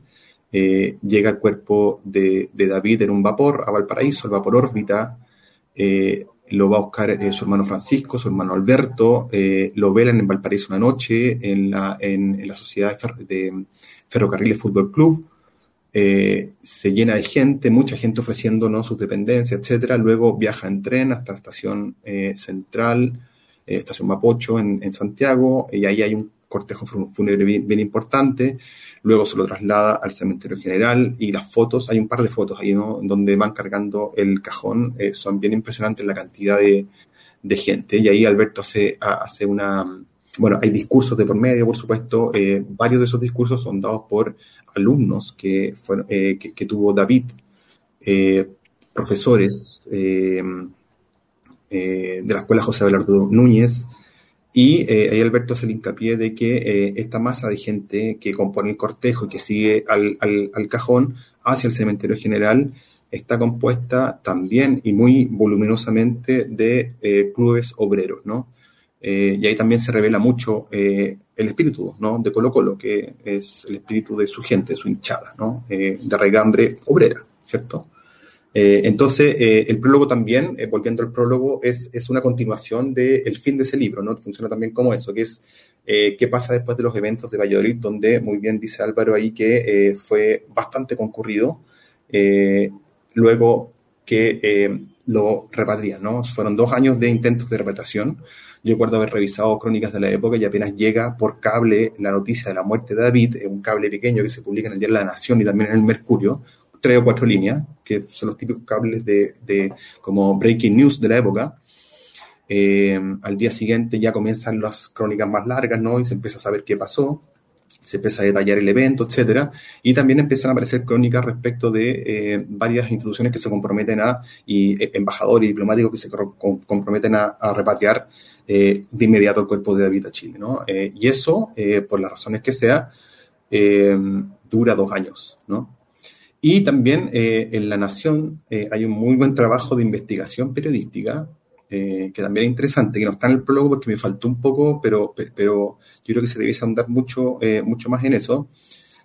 Eh, llega el cuerpo de, de, David en un vapor a Valparaíso, el vapor órbita. lo va a buscar su hermano Francisco, su hermano Alberto. lo velan en Valparaíso una noche en la, en, la Sociedad de Ferrocarriles Fútbol Club. Eh, se llena de gente, mucha gente ofreciéndonos sus dependencias, etcétera. Luego viaja en tren hasta la estación eh, central, eh, estación Mapocho en, Santiago, y ahí hay un cortejo fúnebre bien, importante. Luego se lo traslada al cementerio general y las fotos, hay un par de fotos ahí, ¿no? Donde van cargando el cajón, son bien impresionantes la cantidad de, gente. Y ahí Alberto hace, hace una, bueno, hay discursos de por medio, por supuesto. varios de esos discursos son dados por alumnos que, eh, que, tuvo David, eh, profesores eh, de la Escuela José Abelardo Núñez, y ahí Alberto hace el hincapié de que esta masa de gente que compone el cortejo y que sigue al, al, cajón hacia el cementerio general está compuesta también y muy voluminosamente de clubes obreros, ¿no? y ahí también se revela mucho el espíritu ¿no? de Colo Colo, que es el espíritu de su gente, su hinchada, ¿no? Eh, de regambre obrera, ¿cierto? Eh, entonces, eh, el prólogo también, volviendo al prólogo, es, es una continuación del fin de ese libro, ¿no? Funciona también como eso, que es qué pasa después de los eventos de Valladolid, donde muy bien dice Álvaro ahí que fue bastante concurrido, luego que lo repatrian, ¿no? Fueron dos años de intentos de repatriación, yo recuerdo haber revisado crónicas de la época y apenas llega por cable la noticia de la muerte de David, un cable pequeño que se publica en el Diario de la Nación y también en el Mercurio, tres o cuatro líneas, que son los típicos cables de, de como breaking news de la época. Eh, al día siguiente ya comienzan las crónicas más largas, ¿no? Y se empieza a saber qué pasó, se empieza a detallar el evento, etcétera, y también empiezan a aparecer crónicas respecto de eh, varias instituciones que se comprometen a, y eh, embajadores y diplomáticos que se comprometen a, a repatriar eh, de inmediato el cuerpo de David a Chile. ¿no? Eh, y eso, eh, por las razones que sea, dura dos años. ¿no? Y también en La Nación hay un muy buen trabajo de investigación periodística, que también es interesante, que no está en el prólogo porque me faltó un poco, pero, pero yo creo que se debiese andar mucho, mucho más en eso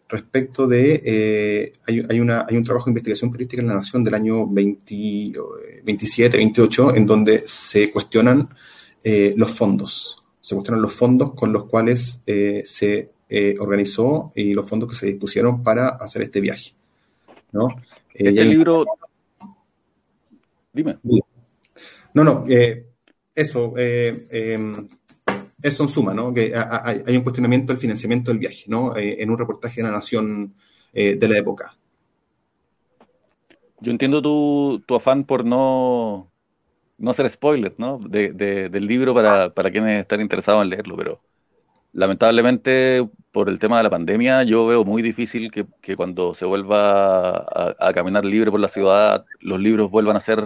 respecto de, hay, hay, una, hay un trabajo de investigación periodística en La Nación del año 20, 27, 28, en donde se cuestionan eh, los fondos. Se cuestionan los fondos con los cuales eh, se eh, organizó y los fondos que se dispusieron para hacer este viaje. ¿No? este libro... Dime. No, no, eso, em, eso en suma, ¿no? Que hay, un cuestionamiento del financiamiento del viaje, ¿no? en un reportaje de la Nación de la época. Yo entiendo tu, tu afán por no no hacer spoilers, ¿no? De, del libro para, para quienes están interesados en leerlo, pero lamentablemente por el tema de la pandemia yo veo muy difícil que, que cuando se vuelva a, caminar libre por la ciudad los libros vuelvan a ser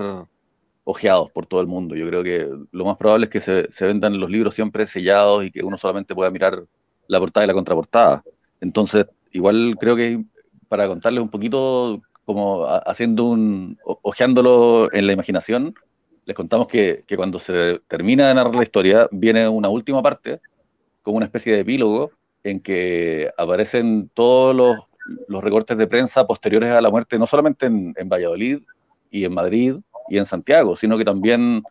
ojeados por todo el mundo. Yo creo que lo más probable es que se, se vendan los libros siempre sellados y que uno solamente pueda mirar la portada y la contraportada. Entonces, igual creo que para contarles un poquito, como haciendo un, ojeándolo en la imaginación, les contamos que, cuando se termina de narrar la historia, viene una última parte, como una especie de epílogo, en que aparecen todos los, recortes de prensa posteriores a la muerte, no solamente en, Valladolid y en Madrid y en Santiago, sino que también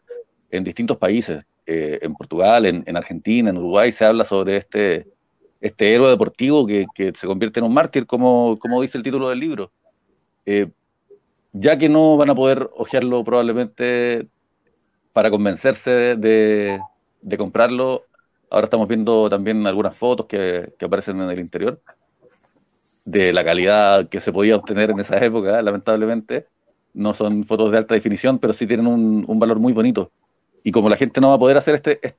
en distintos países, eh, en Portugal, en, Argentina, en Uruguay, se habla sobre este, este héroe deportivo que, se convierte en un mártir, como, como dice el título del libro. Eh, ya que no van a poder hojearlo probablemente para convencerse de, comprarlo. Ahora estamos viendo también algunas fotos que, aparecen en el interior de la calidad que se podía obtener en esa época, lamentablemente. No son fotos de alta definición, pero sí tienen un, valor muy bonito. Y como la gente no va a poder hacer este,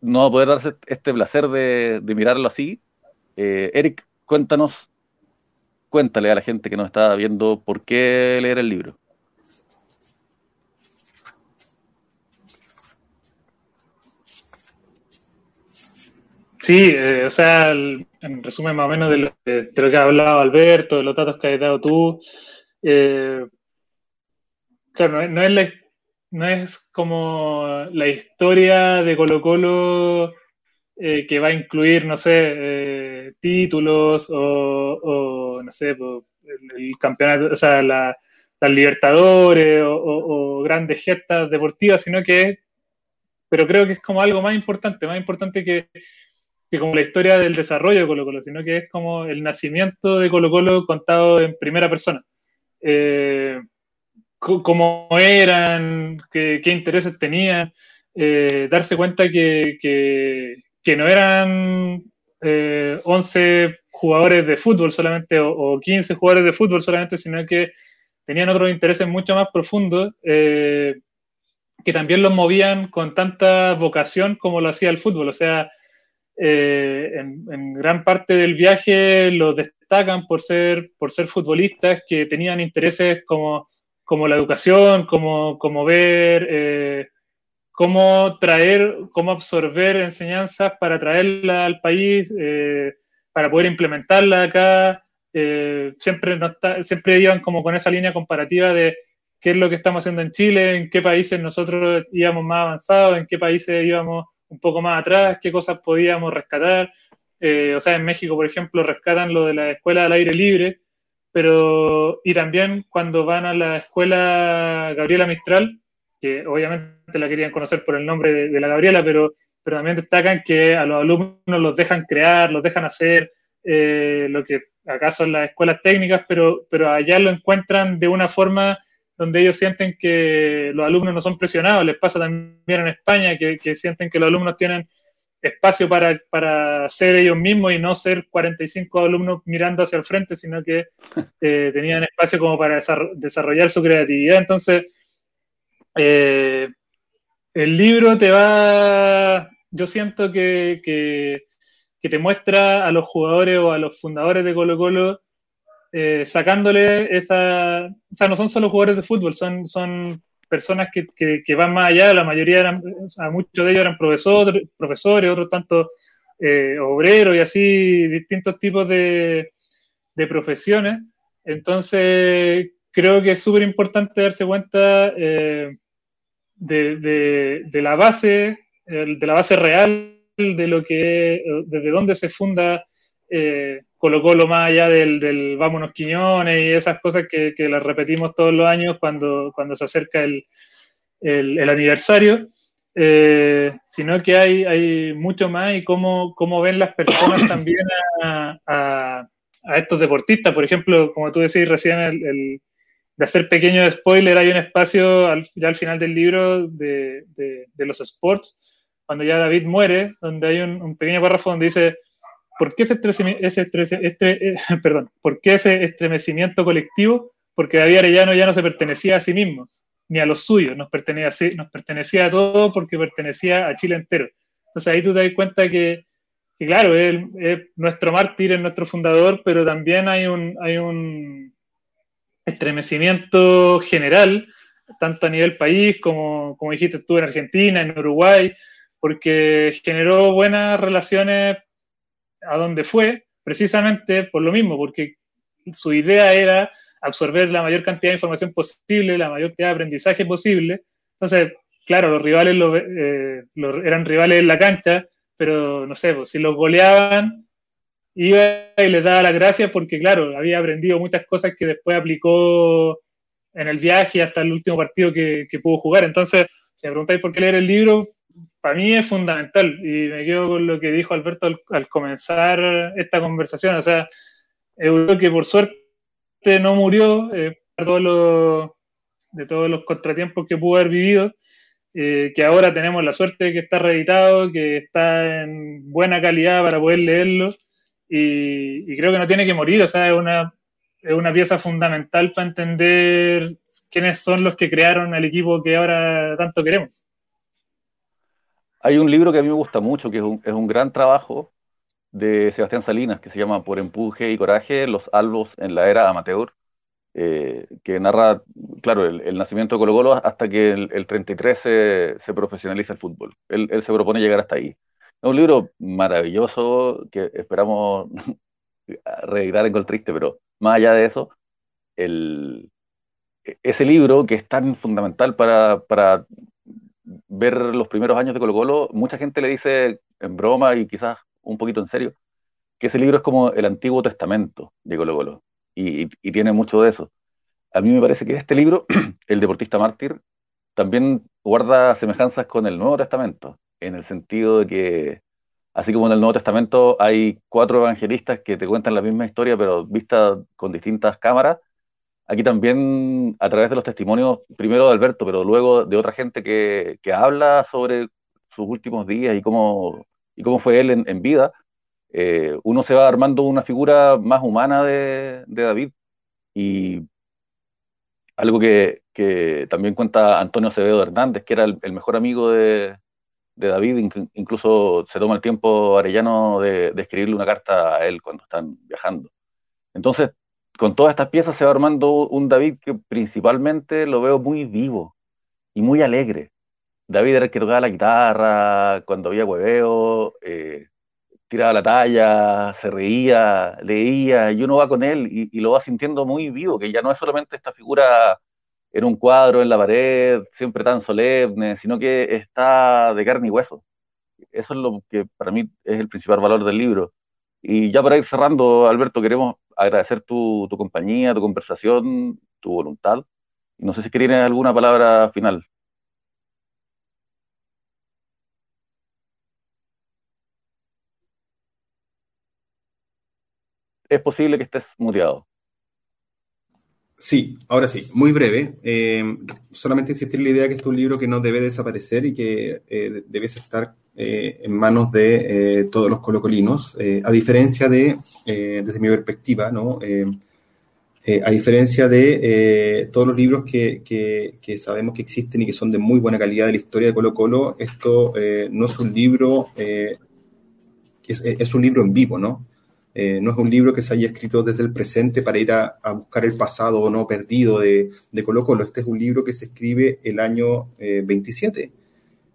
no va a poder darse este placer de, mirarlo así, eh, Eric, cuéntanos cuéntale a la gente que nos está viendo por qué leer el libro. Sí, eh, o sea, en resumen más o menos de lo, que ha hablado Alberto, de los datos que has dado tú, eh, claro, no, es no es como la historia de Colo Colo eh, que va a incluir, no sé, títulos o, no sé, pues, el, campeonato, o sea, la, las Libertadores o, o, grandes gestas deportivas, sino que, pero creo que es como algo más importante, más importante que que como la historia del desarrollo de Colo Colo, sino que es como el nacimiento de Colo Colo contado en primera persona. Eh, cómo eran, qué, intereses tenían, eh, darse cuenta que, que, no eran 11 eh, jugadores de fútbol solamente o, 15 jugadores de fútbol solamente, sino que tenían otros intereses mucho más profundos que también los movían con tanta vocación como lo hacía el fútbol. O sea, eh, en, gran parte del viaje los destacan por ser, por ser futbolistas que tenían intereses como, como la educación, como, como ver, eh, cómo traer, cómo absorber enseñanzas para traerla al país, eh, para poder implementarla acá. siempre, siempre iban como con esa línea comparativa de qué es lo que estamos haciendo en Chile, en qué países nosotros íbamos más avanzados, en qué países íbamos un poco más atrás, qué cosas podíamos rescatar. Eh, o sea, en México, por ejemplo, rescatan lo de la escuela al aire libre, pero y también cuando van a la escuela Gabriela Mistral, que obviamente la querían conocer por el nombre de, la Gabriela, pero, pero también destacan que a los alumnos los dejan crear, los dejan hacer eh, lo que acá son las escuelas técnicas, pero, pero allá lo encuentran de una forma donde ellos sienten que los alumnos no son presionados. Les pasa también en España que, sienten que los alumnos tienen espacio para, para, ser ellos mismos y no ser 45 alumnos mirando hacia el frente, sino que eh, tenían espacio como para desarrollar su creatividad. Entonces, eh, el libro te va, yo siento que, que, que, te muestra a los jugadores o a los fundadores de Colo Colo eh, sacándole esa, o sea, no son solo jugadores de fútbol, son, son personas que, que, van más allá, la mayoría eran, o muchos de ellos eran profesores, otros tanto eh, obreros y así, distintos tipos de, de profesiones. Entonces, creo que es súper importante darse cuenta eh, de, de, la base, de la base real de lo que, desde dónde se funda colocó lo más allá del, del, vámonos Quiñones y esas cosas que, que, las repetimos todos los años cuando, cuando se acerca el, el, aniversario, eh, sino que hay, hay mucho más y cómo, cómo ven las personas también a, a, estos deportistas. Por ejemplo, como tú decís recién, el, de hacer pequeño spoiler, hay un espacio al, ya al final del libro de, de, de los sports, cuando ya David muere, donde hay un, un pequeño párrafo donde dice ¿Por qué ese, ese, este, eh, perdón, ¿por qué ese estremecimiento colectivo? Porque David Arellano ya no se pertenecía a sí mismo, ni a los suyos, nos pertenecía, nos pertenecía a todos porque pertenecía a Chile entero. Entonces ahí tú te das cuenta que, claro, es nuestro mártir, es nuestro fundador, pero también hay un, hay un estremecimiento general, tanto a nivel país como, como dijiste tú en Argentina, en Uruguay, porque generó buenas relaciones a dónde fue, precisamente por lo mismo, porque su idea era absorber la mayor cantidad de información posible, la mayor cantidad de aprendizaje posible. Entonces, claro, los rivales eh, eran rivales en la cancha, pero no sé, pues, si los goleaban, iba y les daba las gracias porque, claro, había aprendido muchas cosas que después aplicó en el viaje hasta el último partido que, que pudo jugar. Entonces, si me preguntáis por qué leer el libro, para mí es fundamental y me quedo con lo que dijo Alberto al, comenzar esta conversación. O sea, creo que por suerte no murió eh, todos los, de todos los contratiempos que pudo haber vivido, eh, que ahora tenemos la suerte de que está reeditado, que está en buena calidad para poder leerlo y, y creo que no tiene que morir. O sea, es una, es una pieza fundamental para entender quiénes son los que crearon el equipo que ahora tanto queremos. Hay un libro que a mí me gusta mucho, que es un, es un gran trabajo de Sebastián Salinas que se llama Por empuje y coraje, los albos en la era amateur, eh, que narra, claro, el, nacimiento de Colo Colo hasta que el, el 33 se, se, profesionaliza el fútbol. Él, se propone llegar hasta ahí. Es un libro maravilloso que esperamos reeditar en Coltriste, pero más allá de eso, el, ese libro que es tan fundamental para, para ver los primeros años de Colo Colo, mucha gente le dice en broma y quizás un poquito en serio, que ese libro es como el Antiguo Testamento de Colo Colo y, tiene mucho de eso. A mí me parece que este libro, El Deportista Mártir, también guarda semejanzas con el Nuevo Testamento, en el sentido de que, así como en el Nuevo Testamento hay cuatro evangelistas que te cuentan la misma historia, pero vista con distintas cámaras, aquí también a través de los testimonios, primero de Alberto, pero luego de otra gente que, que habla sobre sus últimos días y cómo, y cómo fue él en, vida, eh, uno se va armando una figura más humana de, David. Y algo que, también cuenta Antonio Acevedo Hernández, que era el, mejor amigo de, David, incluso se toma el tiempo Arellano de, de, escribirle una carta a él cuando están viajando. Entonces, con todas estas piezas se va armando un David que principalmente lo veo muy vivo y muy alegre. David era el que tocaba la guitarra, cuando había hueveo, eh, tiraba la talla, se reía, leía, y uno va con él y, lo va sintiendo muy vivo, que ya no es solamente esta figura en un cuadro en la pared, siempre tan solemne, sino que está de carne y hueso. Eso es lo que para mí es el principal valor del libro. Y ya para ir cerrando, Alberto, queremos agradecer tu, tu compañía, tu conversación, tu voluntad. No sé si querías alguna palabra final. es posible que estés muteado. Sí, ahora sí, muy breve. Eh, solamente insistir en la idea que este es un libro que no debe desaparecer y que eh, debe estar eh, en manos de todos los colocolinos, a diferencia de, desde mi perspectiva, ¿no? a diferencia de todos los libros que, que, sabemos que existen y que son de muy buena calidad de la historia de Colo Colo, esto no es un libro, es, es un libro en vivo, ¿no? Eh, no es un libro que se haya escrito desde el presente para ir a, buscar el pasado o no perdido de, de, Colo Colo. Este es un libro que se escribe el año 27,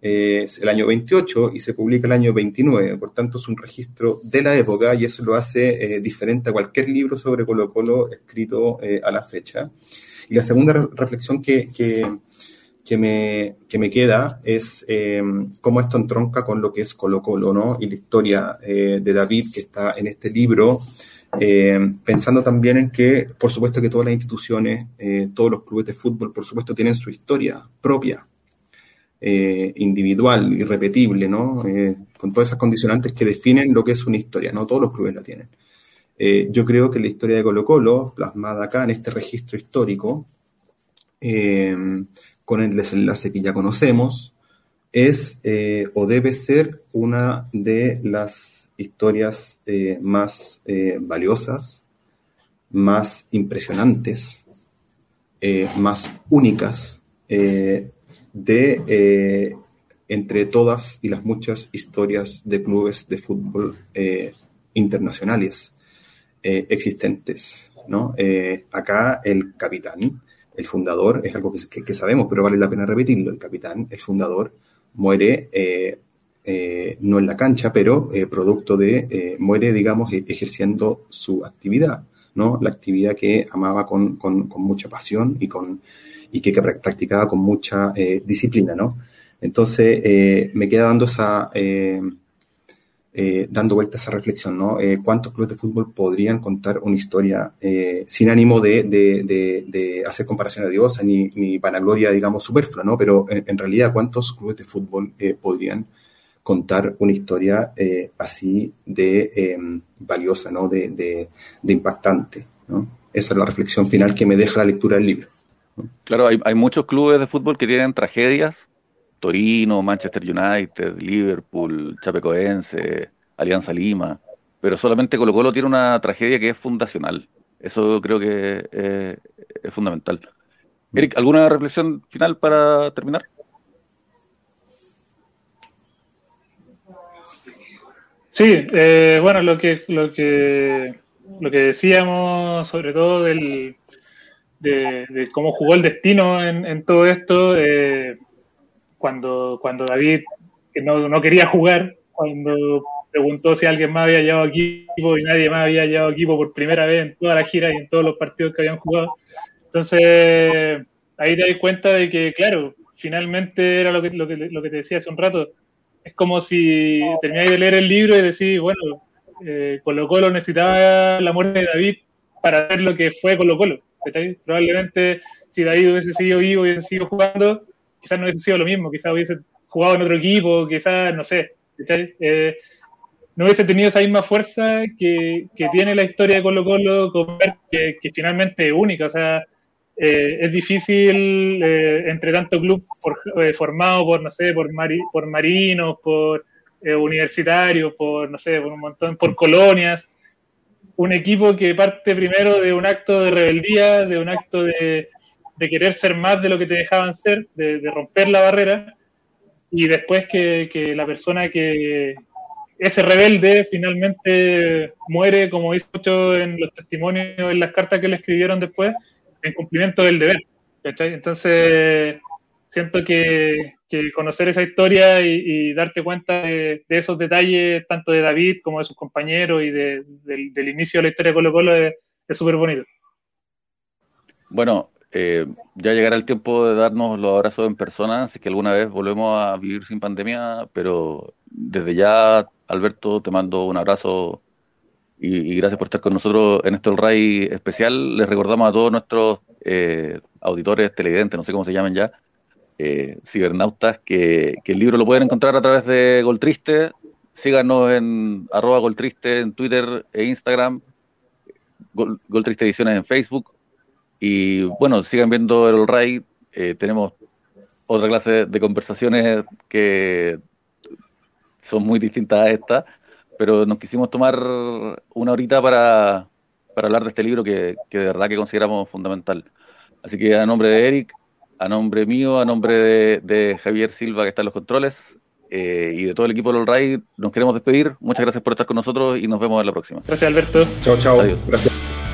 eh, el año 28 y se publica el año 29. Por tanto, es un registro de la época y eso lo hace eh, diferente a cualquier libro sobre Colo Colo escrito a la fecha. Y la segunda reflexión que, que que me, que me queda es eh, cómo esto entronca con lo que es Colo Colo, ¿no? Y la historia eh, de David que está en este libro, eh, pensando también en que, por supuesto que todas las instituciones, todos los clubes de fútbol, por supuesto, tienen su historia propia, individual, irrepetible, ¿no? con todas esas condicionantes que definen lo que es una historia, ¿no? Todos los clubes la tienen. yo creo que la historia de Colo Colo, plasmada acá en este registro histórico, con el desenlace que ya conocemos, es eh, o debe ser una de las historias eh, más eh, valiosas, más impresionantes, más únicas de entre todas y las muchas historias de clubes de fútbol internacionales existentes. ¿no? acá el capitán el fundador, es algo que, sabemos, pero vale la pena repetirlo, el capitán, el fundador, muere eh, eh, no en la cancha, pero eh, producto de, muere, digamos, e, ejerciendo su actividad, ¿no? La actividad que amaba con, mucha pasión y, con, y que, practicaba con mucha disciplina, ¿no? Entonces, me queda dando esa eh, dando vuelta a esa reflexión, ¿no? Eh, ¿Cuántos clubes de fútbol podrían contar una historia eh, sin ánimo de, de, hacer comparación a Dios ni, ni vanagloria, digamos, superflua, ¿no? Pero en, realidad, ¿cuántos clubes de fútbol podrían contar una historia así de em, valiosa, ¿no? De, impactante, ¿no? Esa es la reflexión final que me deja la lectura del libro. Claro, hay, hay muchos clubes de fútbol que tienen tragedias Torino, Manchester United, Liverpool, Chapecoense, Alianza Lima, pero solamente Colo Colo tiene una tragedia que es fundacional. Eso creo que eh, es fundamental. Eric, ¿alguna reflexión final para terminar? Sí, eh, bueno, lo que, lo que lo que decíamos, sobre todo del, de, cómo jugó el destino en, todo esto, eh, cuando, cuando David no, no quería jugar, cuando preguntó si alguien más había llevado equipo y nadie más había llevado equipo por primera vez en toda la gira y en todos los partidos que habían jugado. Entonces, ahí te das cuenta de que, claro, finalmente era lo que, lo que, lo que te decía hace un rato. Es como si termináis de leer el libro y decís, bueno, eh, Colo Colo necesitaba la muerte de David para ver lo que fue Colo Colo. Probablemente si David hubiese seguido vivo hubiese seguido jugando, quizás no hubiese sido lo mismo, quizás hubiese jugado en otro equipo, quizás, no sé, eh, no hubiese tenido esa misma fuerza que, tiene la historia de Colo Colo, que, que finalmente es única. O sea, eh, es difícil eh, entre tanto club eh, formado por, no sé, por, por marinos, por universitarios, por, no sé, por un montón, por colonias, un equipo que parte primero de un acto de rebeldía, de un acto de, querer ser más de lo que te dejaban ser, de, romper la barrera, y después que, que la persona que, ese rebelde finalmente muere, como dice mucho en los testimonios, en las cartas que le escribieron después, en cumplimiento del deber. Entonces, siento que, conocer esa historia y, darte cuenta de, esos detalles, tanto de David como de sus compañeros y del, inicio de la historia de Colo Colo, es súper bonito. Bueno, eh, ya llegará el tiempo de darnos los abrazos en persona, así que alguna vez volvemos a vivir sin pandemia, pero desde ya, Alberto, te mando un abrazo y, gracias por estar con nosotros en este RAI especial. Les recordamos a todos nuestros eh, auditores, televidentes, no sé cómo se llaman ya, eh, cibernautas, que, el libro lo pueden encontrar a través de Goltriste. Síganos en arroba Goltriste en Twitter e Instagram, Goltriste Ediciones en Facebook. Y bueno, sigan viendo el RAI. Eh, tenemos otra clase de conversaciones que son muy distintas a esta pero nos quisimos tomar una horita para, hablar de este libro que, de verdad que consideramos fundamental. Así que a nombre de Eric, a nombre mío, a nombre de, Javier Silva que está en los controles eh, y de todo el equipo de All nos queremos despedir. Muchas gracias por estar con nosotros y nos vemos en la próxima. Gracias Alberto. Chao, chao. Gracias.